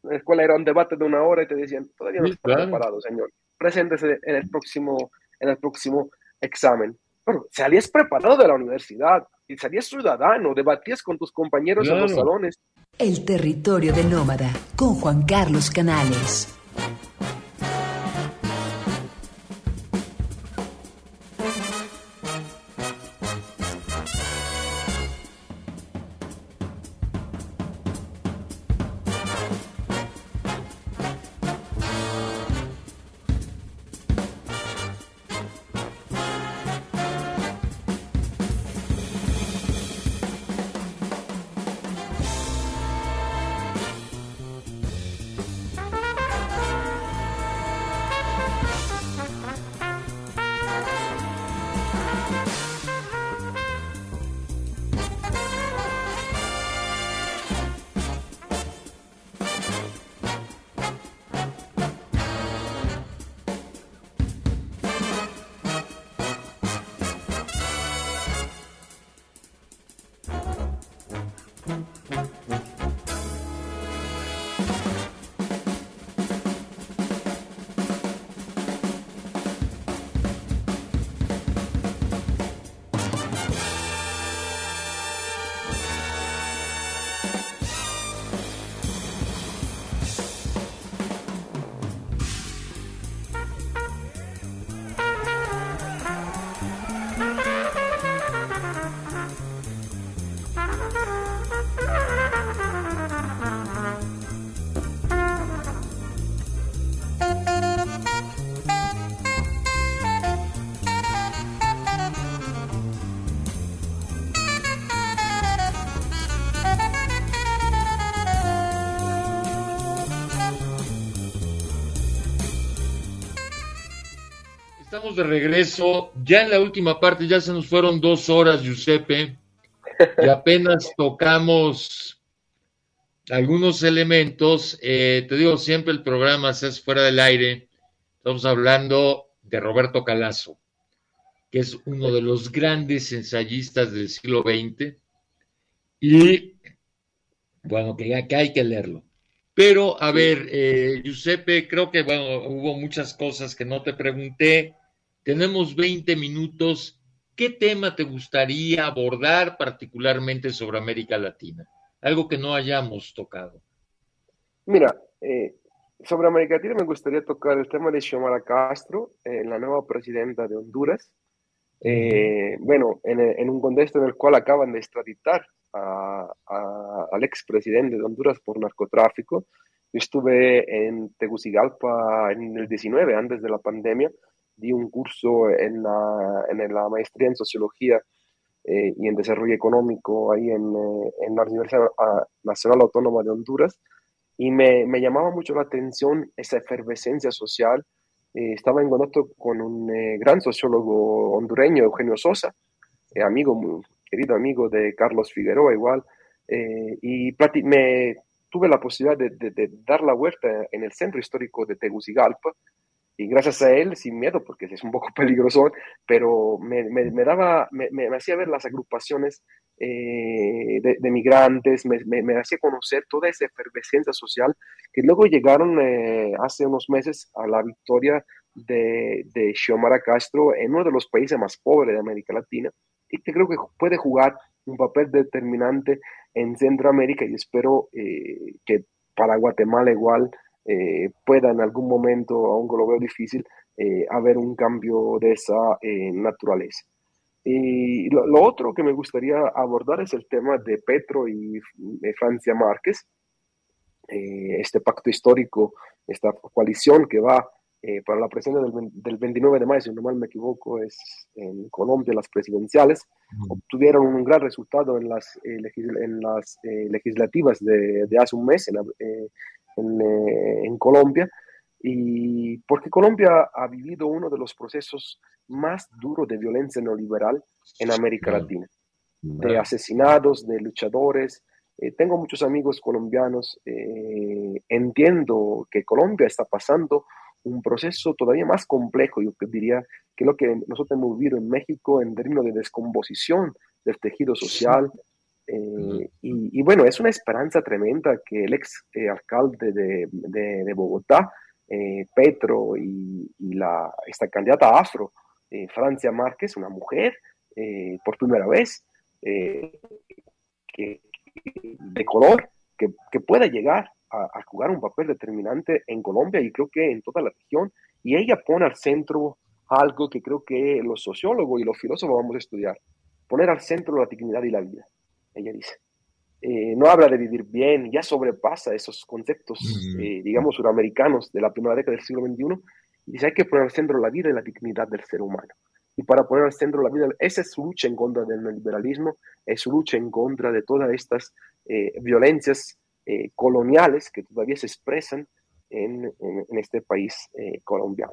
en la escuela era un debate de una hora y te decían, todavía no Sí, está claro. preparado, señor. Preséntese en el próximo, en el próximo examen. Bueno, salías preparado de la universidad y salías ciudadano, debatías con tus compañeros en los salones. El territorio de Nómada con Juan Carlos Canales. Estamos de regreso. Ya en la última parte, ya se nos fueron dos horas, Giuseppe, y apenas tocamos algunos elementos. Eh, te digo, siempre el programa se hace fuera del aire. Estamos hablando de Roberto Calazo, que es uno de los grandes ensayistas del siglo XX. Y bueno, que, ya- que hay que leerlo. Pero, a ver, eh, Giuseppe, creo que bueno, hubo muchas cosas que no te pregunté. Tenemos 20 minutos. ¿Qué tema te gustaría abordar particularmente sobre América Latina? Algo que no hayamos tocado. Mira, eh, sobre América Latina me gustaría tocar el tema de Xiomara Castro, eh, la nueva presidenta de Honduras. Eh, bueno, en, en un contexto en el cual acaban de extraditar a- a- al expresidente de Honduras por narcotráfico. Yo estuve en Tegucigalpa en el 19, antes de la pandemia, di un curso en la, en la maestría en sociología eh, y en desarrollo económico ahí en, eh, en la Universidad Nacional Autónoma de Honduras y me, me llamaba mucho la atención esa efervescencia social. Eh, estaba en contacto con un eh, gran sociólogo hondureño, Eugenio Sosa, eh, amigo, muy querido amigo de Carlos Figueroa igual, eh, y me tuve la posibilidad de, de- de dar la vuelta en el centro histórico de Tegucigalpa, y gracias a él, sin miedo, porque es un poco peligroso, pero me, me- daba, me, me- hacía ver las agrupaciones eh, de, migrantes, me hacía conocer toda esa efervescencia social que luego llegaron eh, hace unos meses a la victoria de, de Xiomara Castro en uno de los países más pobres de América Latina y que creo que puede jugar un papel determinante en Centroamérica y espero eh, que para Guatemala igual eh, pueda en algún momento, aunque lo veo difícil, eh, haber un cambio de esa eh, naturaleza. Y lo, lo, otro que me gustaría abordar es el tema de Petro y de Francia Márquez, este pacto histórico, esta coalición que va para la presidencia del, del, 29 de mayo, si no mal me equivoco, es en Colombia, las presidenciales, obtuvieron un gran resultado en las, en las legislativas de, de, hace un mes en, en, en, Colombia, y porque Colombia ha vivido uno de los procesos más duros de violencia neoliberal en América Latina, de asesinados, de luchadores, tengo muchos amigos colombianos. Eh, entiendo que Colombia está pasando un proceso todavía más complejo, yo diría, que lo que nosotros hemos vivido en México en términos de descomposición del tejido social. Eh, y, bueno, es una esperanza tremenda que el ex eh, alcalde de, Bogotá, eh, Petro, y, la, esta candidata afro, Francia Márquez, una mujer, por primera vez, de color, que pueda llegar a, jugar un papel determinante en Colombia y creo que en toda la región. Y ella pone al centro algo que creo que los sociólogos y los filósofos vamos a estudiar, poner al centro la dignidad y la vida, ella dice. Eh, no habla de vivir bien, ya sobrepasa esos conceptos, eh, digamos, suramericanos de la primera década del siglo XXI, y dice hay que poner al centro la vida y la dignidad del ser humano. Y para poner al centro la vida, esa es su lucha en contra del neoliberalismo, es su lucha en contra de todas estas eh, violencias coloniales que todavía se expresan en, este país colombiano.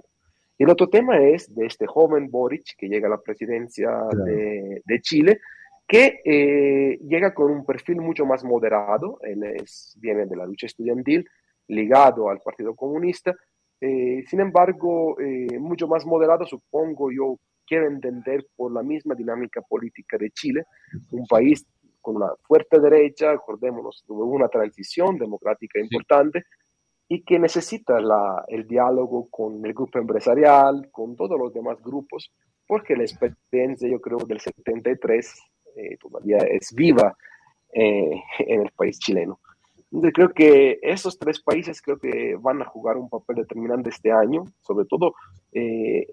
Y el otro tema es de este joven Boric que llega a la presidencia de, Chile, que eh, llega con un perfil mucho más moderado, él es, viene de la lucha estudiantil, ligado al Partido Comunista, sin embargo, mucho más moderado, supongo yo, quiero entender por la misma dinámica política de Chile, un país con una fuerte derecha, acordémonos, hubo una transición democrática importante y que necesita la, el diálogo con el grupo empresarial, con todos los demás grupos, porque la experiencia, yo creo, del 73 eh, todavía es viva eh, en el país chileno. Entonces, creo que esos tres países creo que van a jugar un papel determinante este año, sobre todo eh,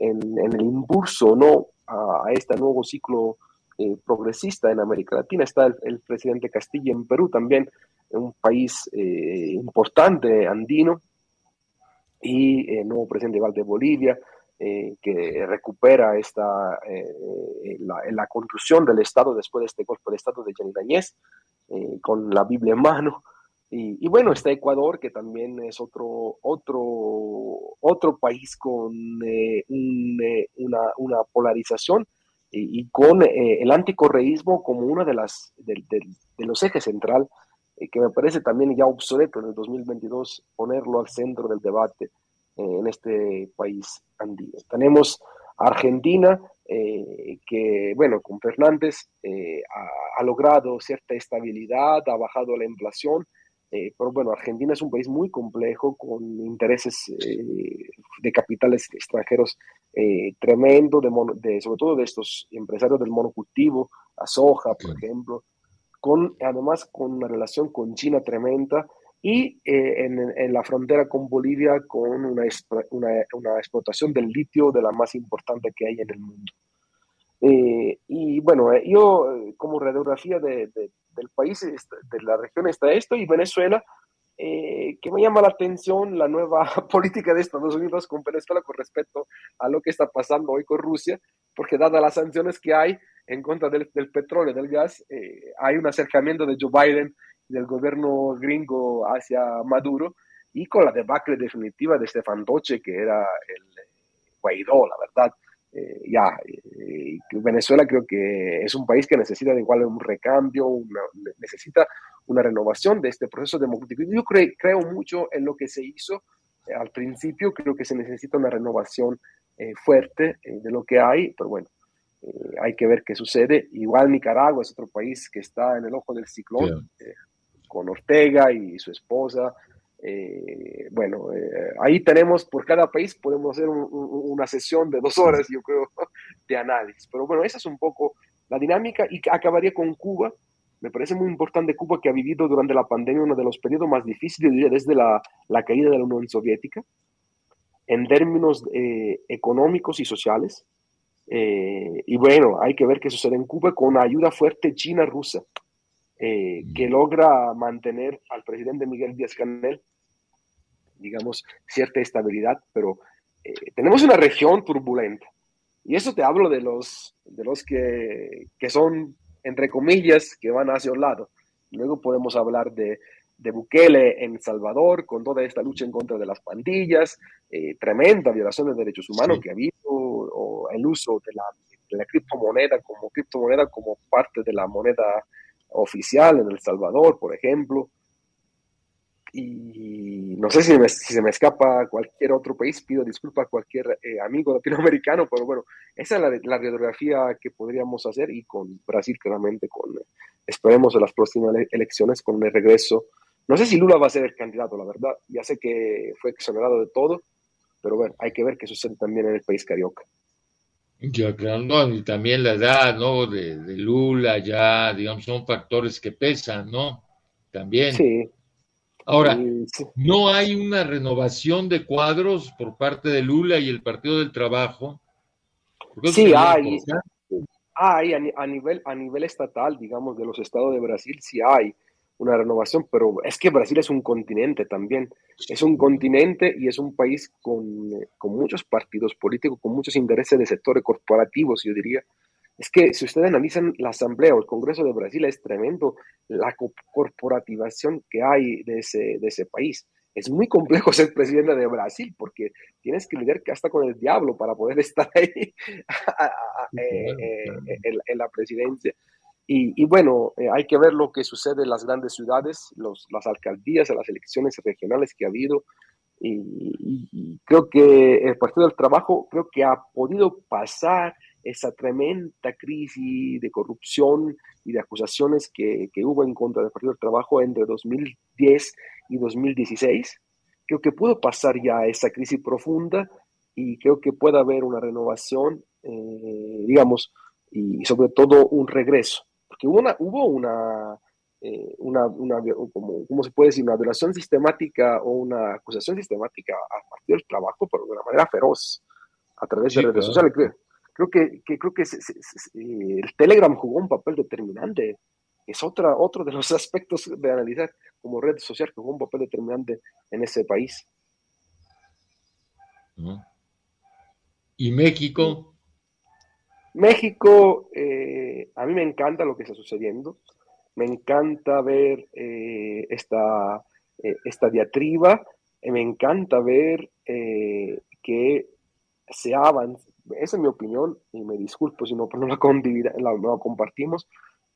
en, en, el impulso ¿no? a, este nuevo ciclo eh, progresista en América Latina. Está el, presidente Castilla en Perú también, un país eh, importante andino, y el nuevo presidente de Bolivia, eh, que recupera esta, la, la, construcción del Estado después de este golpe de Estado de Yanirañez, con la Biblia en mano. Y, bueno, está Ecuador, que también es otro, otro, otro país con una, una polarización y, con eh, el anticorreísmo como uno de, las, de, los ejes central, eh, que me parece también ya obsoleto en el 2022 ponerlo al centro del debate eh, en este país andino. Tenemos Argentina, que, bueno, con Fernández ha, ha, logrado cierta estabilidad, ha bajado la inflación, pero bueno, Argentina es un país muy complejo con intereses de capitales extranjeros eh, tremendo, de, sobre todo de estos empresarios del monocultivo, a soja, por ejemplo, con, además con una relación con China tremenda y eh, en, la frontera con Bolivia con una, una, explotación del litio de la más importante que hay en el mundo. Eh, y bueno, yo como radiografía de, del país, de la región está esto y Venezuela eh, que me llama la atención la nueva política de Estados Unidos con Venezuela con respecto a lo que está pasando hoy con Rusia, porque dadas las sanciones que hay en contra del, petróleo y del gas, eh, hay un acercamiento de Joe Biden del gobierno gringo hacia Maduro, y con la debacle definitiva de Stefan Doce, que era el Guaidó, la verdad. Eh, ya, Venezuela creo que es un país que necesita de igual un recambio, necesita una renovación de este proceso democrático. Yo creo mucho en lo que se hizo eh, al principio, creo que se necesita una renovación eh, fuerte eh, de lo que hay, pero bueno, hay que ver qué sucede. Igual Nicaragua es otro país que está en el ojo del ciclón, con Ortega y su esposa. bueno, ahí tenemos, por cada país podemos hacer una sesión de dos horas, yo creo, de análisis. Pero bueno, esa es un poco la dinámica y acabaría con Cuba me parece muy importante Cuba que ha vivido durante la pandemia uno de los periodos más difíciles desde la, caída de la Unión Soviética, en términos eh, económicos y sociales. Eh, y bueno, hay que ver qué sucede en Cuba con ayuda fuerte china-rusa, eh, que logra mantener al presidente Miguel Díaz-Canel digamos, cierta estabilidad, pero eh, tenemos una región turbulenta. Y eso te hablo de los, de los que, que son, entre comillas, que van hacia un lado. Luego podemos hablar de, de Bukele en Salvador, con toda esta lucha en contra de las pandillas, eh, tremenda violación de derechos humanos que ha habido, o el uso de la, de la, criptomoneda como criptomoneda como parte de la moneda oficial en El Salvador, por ejemplo y no sé si, se me escapa cualquier otro país, pido disculpas a cualquier eh, amigo latinoamericano, pero bueno, esa es la, la, radiografía que podríamos hacer y con Brasil claramente, con, esperemos en las próximas elecciones con el regreso. No sé si Lula va a ser el candidato, la verdad, ya sé que fue exonerado de todo, pero bueno, hay que ver qué sucede también en el país carioca. Ya, claro, y también la edad, ¿no? De, de Lula, ya, digamos, son factores que pesan, ¿no? También. Sí, Ahora, no hay una renovación de cuadros por parte de Lula y el Partido del Trabajo. Sí, hay. Hay a, nivel, a nivel estatal, digamos, de los estados de Brasil, sí hay una renovación, pero es que Brasil es un continente también. Es un continente y es un país con, con muchos partidos políticos, con muchos intereses de sectores corporativos, yo diría. Es que si ustedes analizan la Asamblea o el Congreso de Brasil, es tremendo la corporativación que hay de ese, de ese país. Es muy complejo ser presidente de Brasil porque tienes que lidiar hasta con el diablo para poder estar ahí eh, eh, en, la presidencia. Y, bueno, eh, hay que ver lo que sucede en las grandes ciudades, los, las alcaldías, las elecciones regionales que ha habido. Y, creo que el Partido del Trabajo creo que ha podido pasar esa tremenda crisis de corrupción y de acusaciones que, que, hubo en contra del Partido del Trabajo entre 2010 y 2016. Creo que pudo pasar ya esa crisis profunda y creo que puede haber una renovación, eh, digamos, y sobre todo un regreso. Porque hubo una, hubo una, eh, una, una como, ¿cómo se puede decir? Una violación sistemática o una acusación sistemática al Partido del Trabajo, pero de una manera feroz, a través de redes sociales creo que, creo que eh, el Telegram jugó un papel determinante. Es otra, otro de los aspectos de analizar como red social que jugó un papel determinante en ese país. ¿Y México? México, eh, a mí me encanta lo que está sucediendo. Me encanta ver eh, esta, esta diatriba. me encanta ver que se avanza, esa es mi opinión y me disculpo si no, no la, la, compartimos,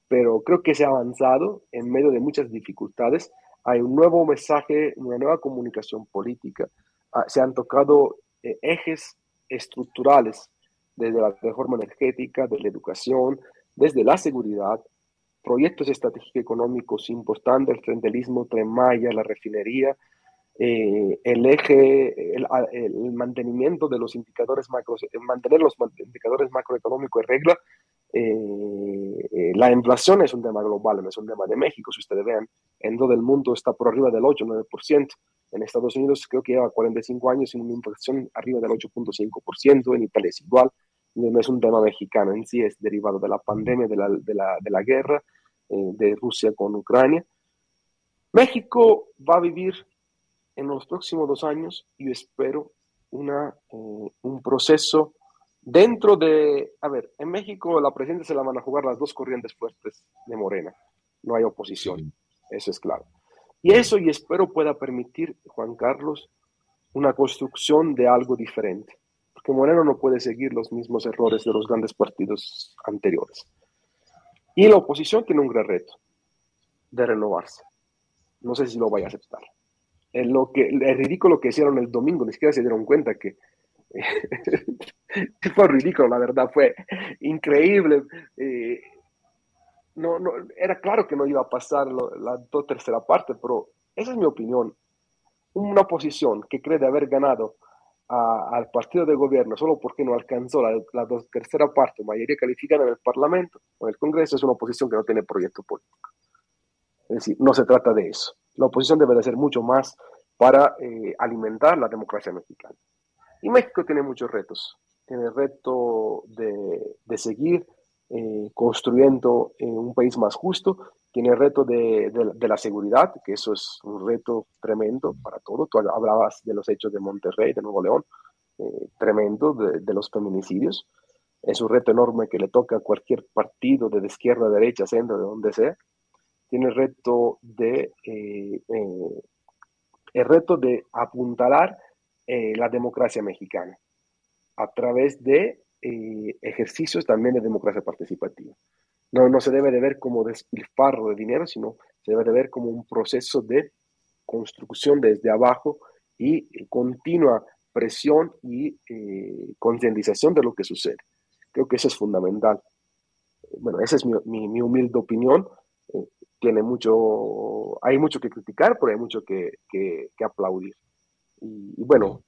pero creo que se ha avanzado en medio de muchas dificultades. Hay un nuevo mensaje, una nueva comunicación política. Ah, se han tocado eh, ejes estructurales desde la reforma energética, desde la educación, desde la seguridad, proyectos estratégicos económicos importantes, el Tren Maya, la refinería, eh, el eje, el, mantenimiento de los indicadores macro, mantener los indicadores macroeconómicos en regla. Eh, eh, la inflación es un tema global, no es un tema de México, si ustedes vean, en todo el mundo está por arriba del 8-9%. En Estados Unidos creo que lleva 45 años sin una inflación arriba del 8.5%, en Italia es igual, no es un tema mexicano en sí, es derivado de la pandemia, de la, de la, de la guerra de Rusia con Ucrania. México va a vivir en los próximos dos años yo espero una, eh, un proceso dentro de, a ver, en México la presidencia se la van a jugar las dos corrientes fuertes de Morena, no hay oposición, eso es claro. Y eso y espero pueda permitir, Juan Carlos, una construcción de algo diferente, porque Moreno no puede seguir los mismos errores de los grandes partidos anteriores. Y la oposición tiene un gran reto de renovarse. No sé si lo vaya a aceptar lo que, es ridículo que hicieron el domingo, ni siquiera se dieron cuenta que fue ridículo, la verdad, fue increíble. Eh, no, no, era claro que no iba a pasar la tercera parte, pero esa es mi opinión. Una oposición que cree de haber ganado al partido de gobierno solo porque no alcanzó la, la tercera parte, mayoría calificada en el Parlamento o en el Congreso, es una oposición que no tiene proyecto político. Es decir, no se trata de eso la oposición debe de hacer mucho más para eh, alimentar la democracia mexicana. Y México tiene muchos retos. Tiene el reto de, seguir eh, construyendo eh, un país más justo tiene el reto de, la seguridad, que eso es un reto tremendo para todo. Tú hablabas de los hechos de Monterrey, de Nuevo León, eh, tremendo, de, los feminicidios. Es un reto enorme que le toca a cualquier partido de izquierda, derecha, centro, de donde sea. Tiene el reto de, eh, eh, el reto de apuntalar la democracia mexicana a través de ejercicios también de democracia participativa. No, no se debe de ver como despilfarro de dinero, sino se debe de ver como un proceso de construcción desde abajo y eh, continua presión y eh, concientización de lo que sucede. Creo que eso es fundamental. Bueno, esa es mi, mi, humilde opinión. Eh, tiene mucho, hay mucho que criticar, pero hay mucho que, que, aplaudir. Y, bueno,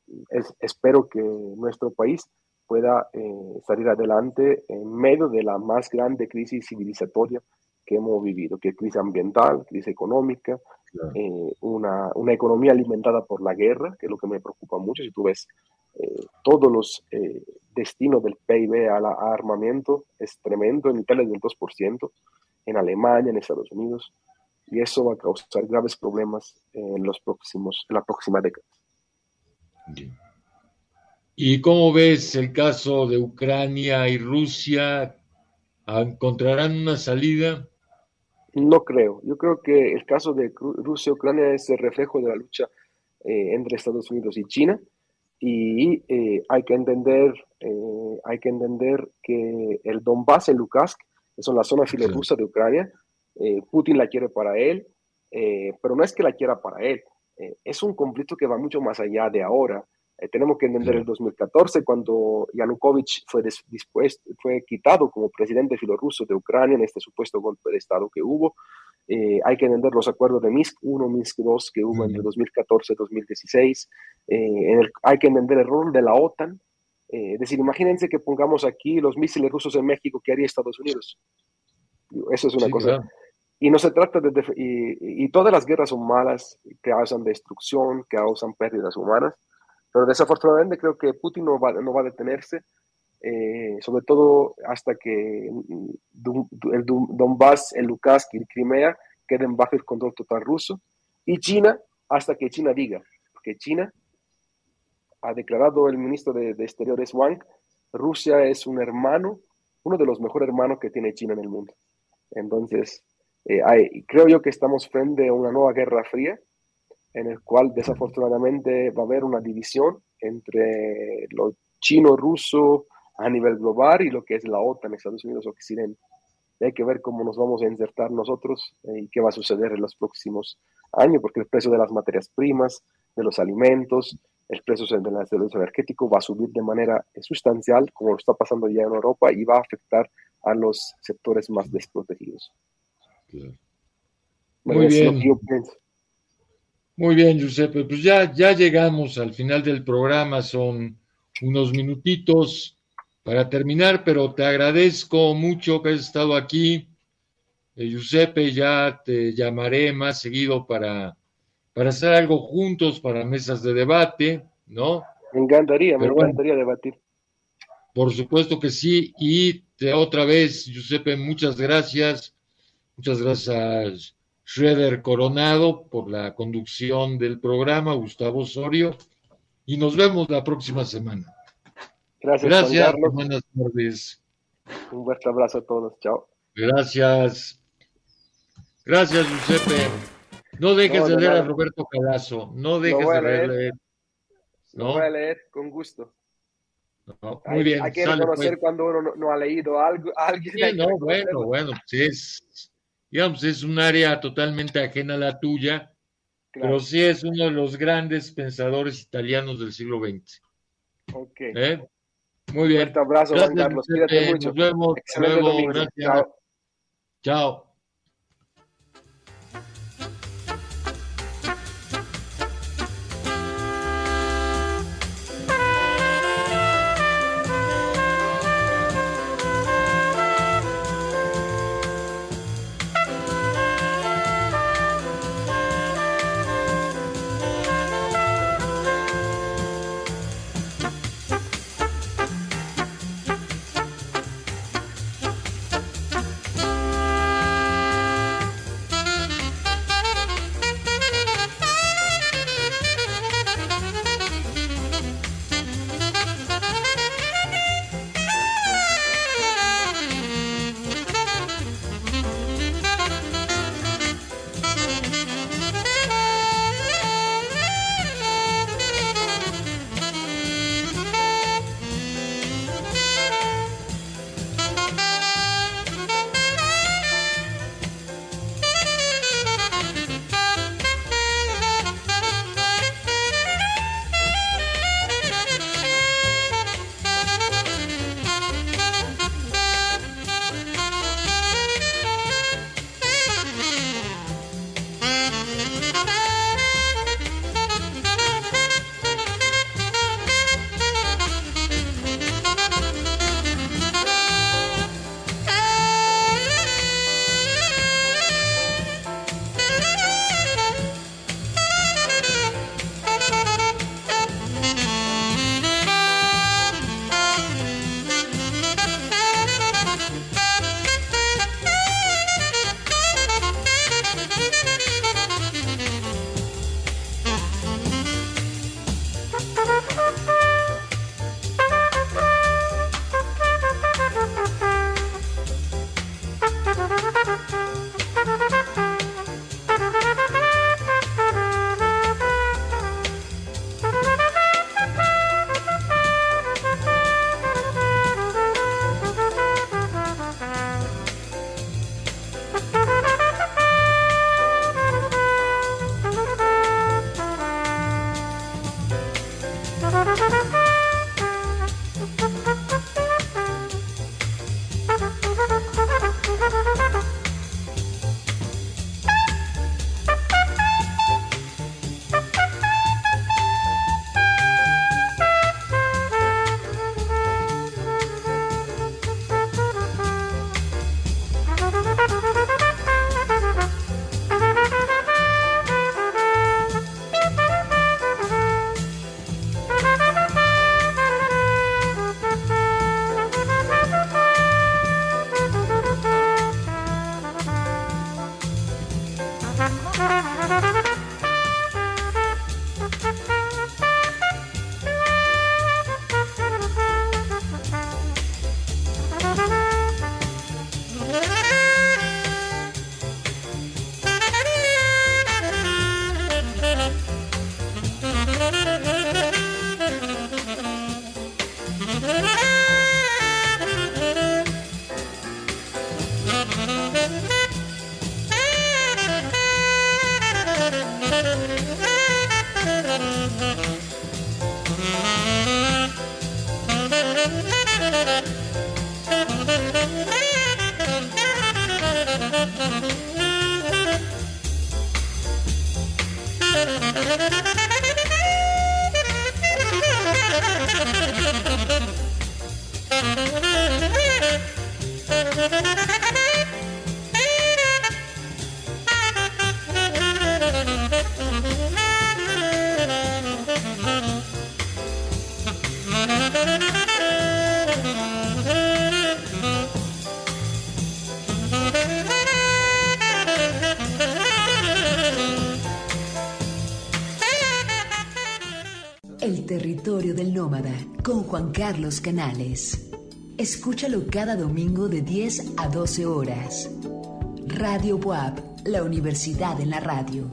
espero que nuestro país pueda eh, salir adelante en medio de la más grande crisis civilizatoria que hemos vivido, que es crisis ambiental, crisis económica, eh, una, una, economía alimentada por la guerra, que es lo que me preocupa mucho. Si tú ves eh, todos los destinos del PIB al armamento, es tremendo. En Italia es del 2%, en Alemania, en Estados Unidos, y eso va a causar graves problemas en, los próximos, en la próxima década. ¿Y cómo ves el caso de Ucrania y Rusia? ¿Encontrarán una salida? No creo. Yo creo que el caso de Rusia y Ucrania es el reflejo de la lucha eh, entre Estados Unidos y China. Y eh, hay, que entender, eh, hay que entender que el Donbass, el Lukansk, que son la zona filorrusa de Ucrania, Putin la quiere para él, pero no es que la quiera para él. es un conflicto que va mucho más allá de ahora. Eh, tenemos que entender el 2014, cuando Yanukovych fue, dispuesto, fue quitado como presidente filorruso de Ucrania en este supuesto golpe de Estado que hubo. Eh, hay que entender los acuerdos de Minsk 1, Minsk 2 que hubo entre 2014 y 2016. Eh, hay que entender el rol de la OTAN. es decir, imagínense que pongamos aquí los misiles rusos en México, ¿qué haría Estados Unidos? Eso es una cosa. Y no se trata de... Y, y, todas las guerras son malas, causan destrucción, causan pérdidas humanas. Pero desafortunadamente creo que Putin no va, no va a detenerse, eh, sobre todo hasta que el Donbass, el Lukansk y Crimea queden bajo el control total ruso. Y China, hasta que China diga, porque China ha declarado el ministro de, Exteriores Wang, Rusia es un hermano, uno de los mejores hermanos que tiene China en el mundo. Entonces, eh, creo yo que estamos frente a una nueva guerra fría en el cual desafortunadamente va a haber una división entre lo chino-ruso a nivel global y lo que es la OTAN, Estados Unidos Occidente. hay que ver cómo nos vamos a insertar nosotros eh, y qué va a suceder en los próximos años, porque el precio de las materias primas, de los alimentos, el precio de los servicios energéticos va a subir de manera sustancial, como lo está pasando ya en Europa, y va a afectar a los sectores más desprotegidos. Muy bien. Muy bien, Giuseppe. Pues ya, ya llegamos al final del programa, son unos minutitos para terminar, pero te agradezco mucho que hayas estado aquí. Eh, Giuseppe, ya te llamaré más seguido para, para hacer algo juntos, para mesas de debate, ¿no? Me encantaría, me encantaría debatir. Por supuesto que sí. Y otra vez, Giuseppe, muchas gracias. Muchas gracias Schroeder Coronado por la conducción del programa, Gustavo Osorio, y nos vemos la próxima semana. Gracias. Gracias. Buenas tardes. Un fuerte abrazo a todos. Chao. Gracias. Gracias, Giuseppe. No dejes de, leer a Roberto Calazo. No dejes de leer. ¿No? voy a leer con gusto. muy bien. Hay que reconocer pues. cuando uno no, ha leído algo. Alguien sí, no, bueno, bueno, sí es digamos, es un área totalmente ajena a la tuya, pero sí es uno de los grandes pensadores italianos del siglo XX. Ok. ¿Eh? Muy bien. Un abrazo, Juan Carlos. Cuídate mucho. Nos vemos. luego. Gracias. Chao. El territorio del nómada con Juan Carlos Canales. Escúchalo cada domingo de 10 a 12 horas. Radio WAP, la universidad en la radio.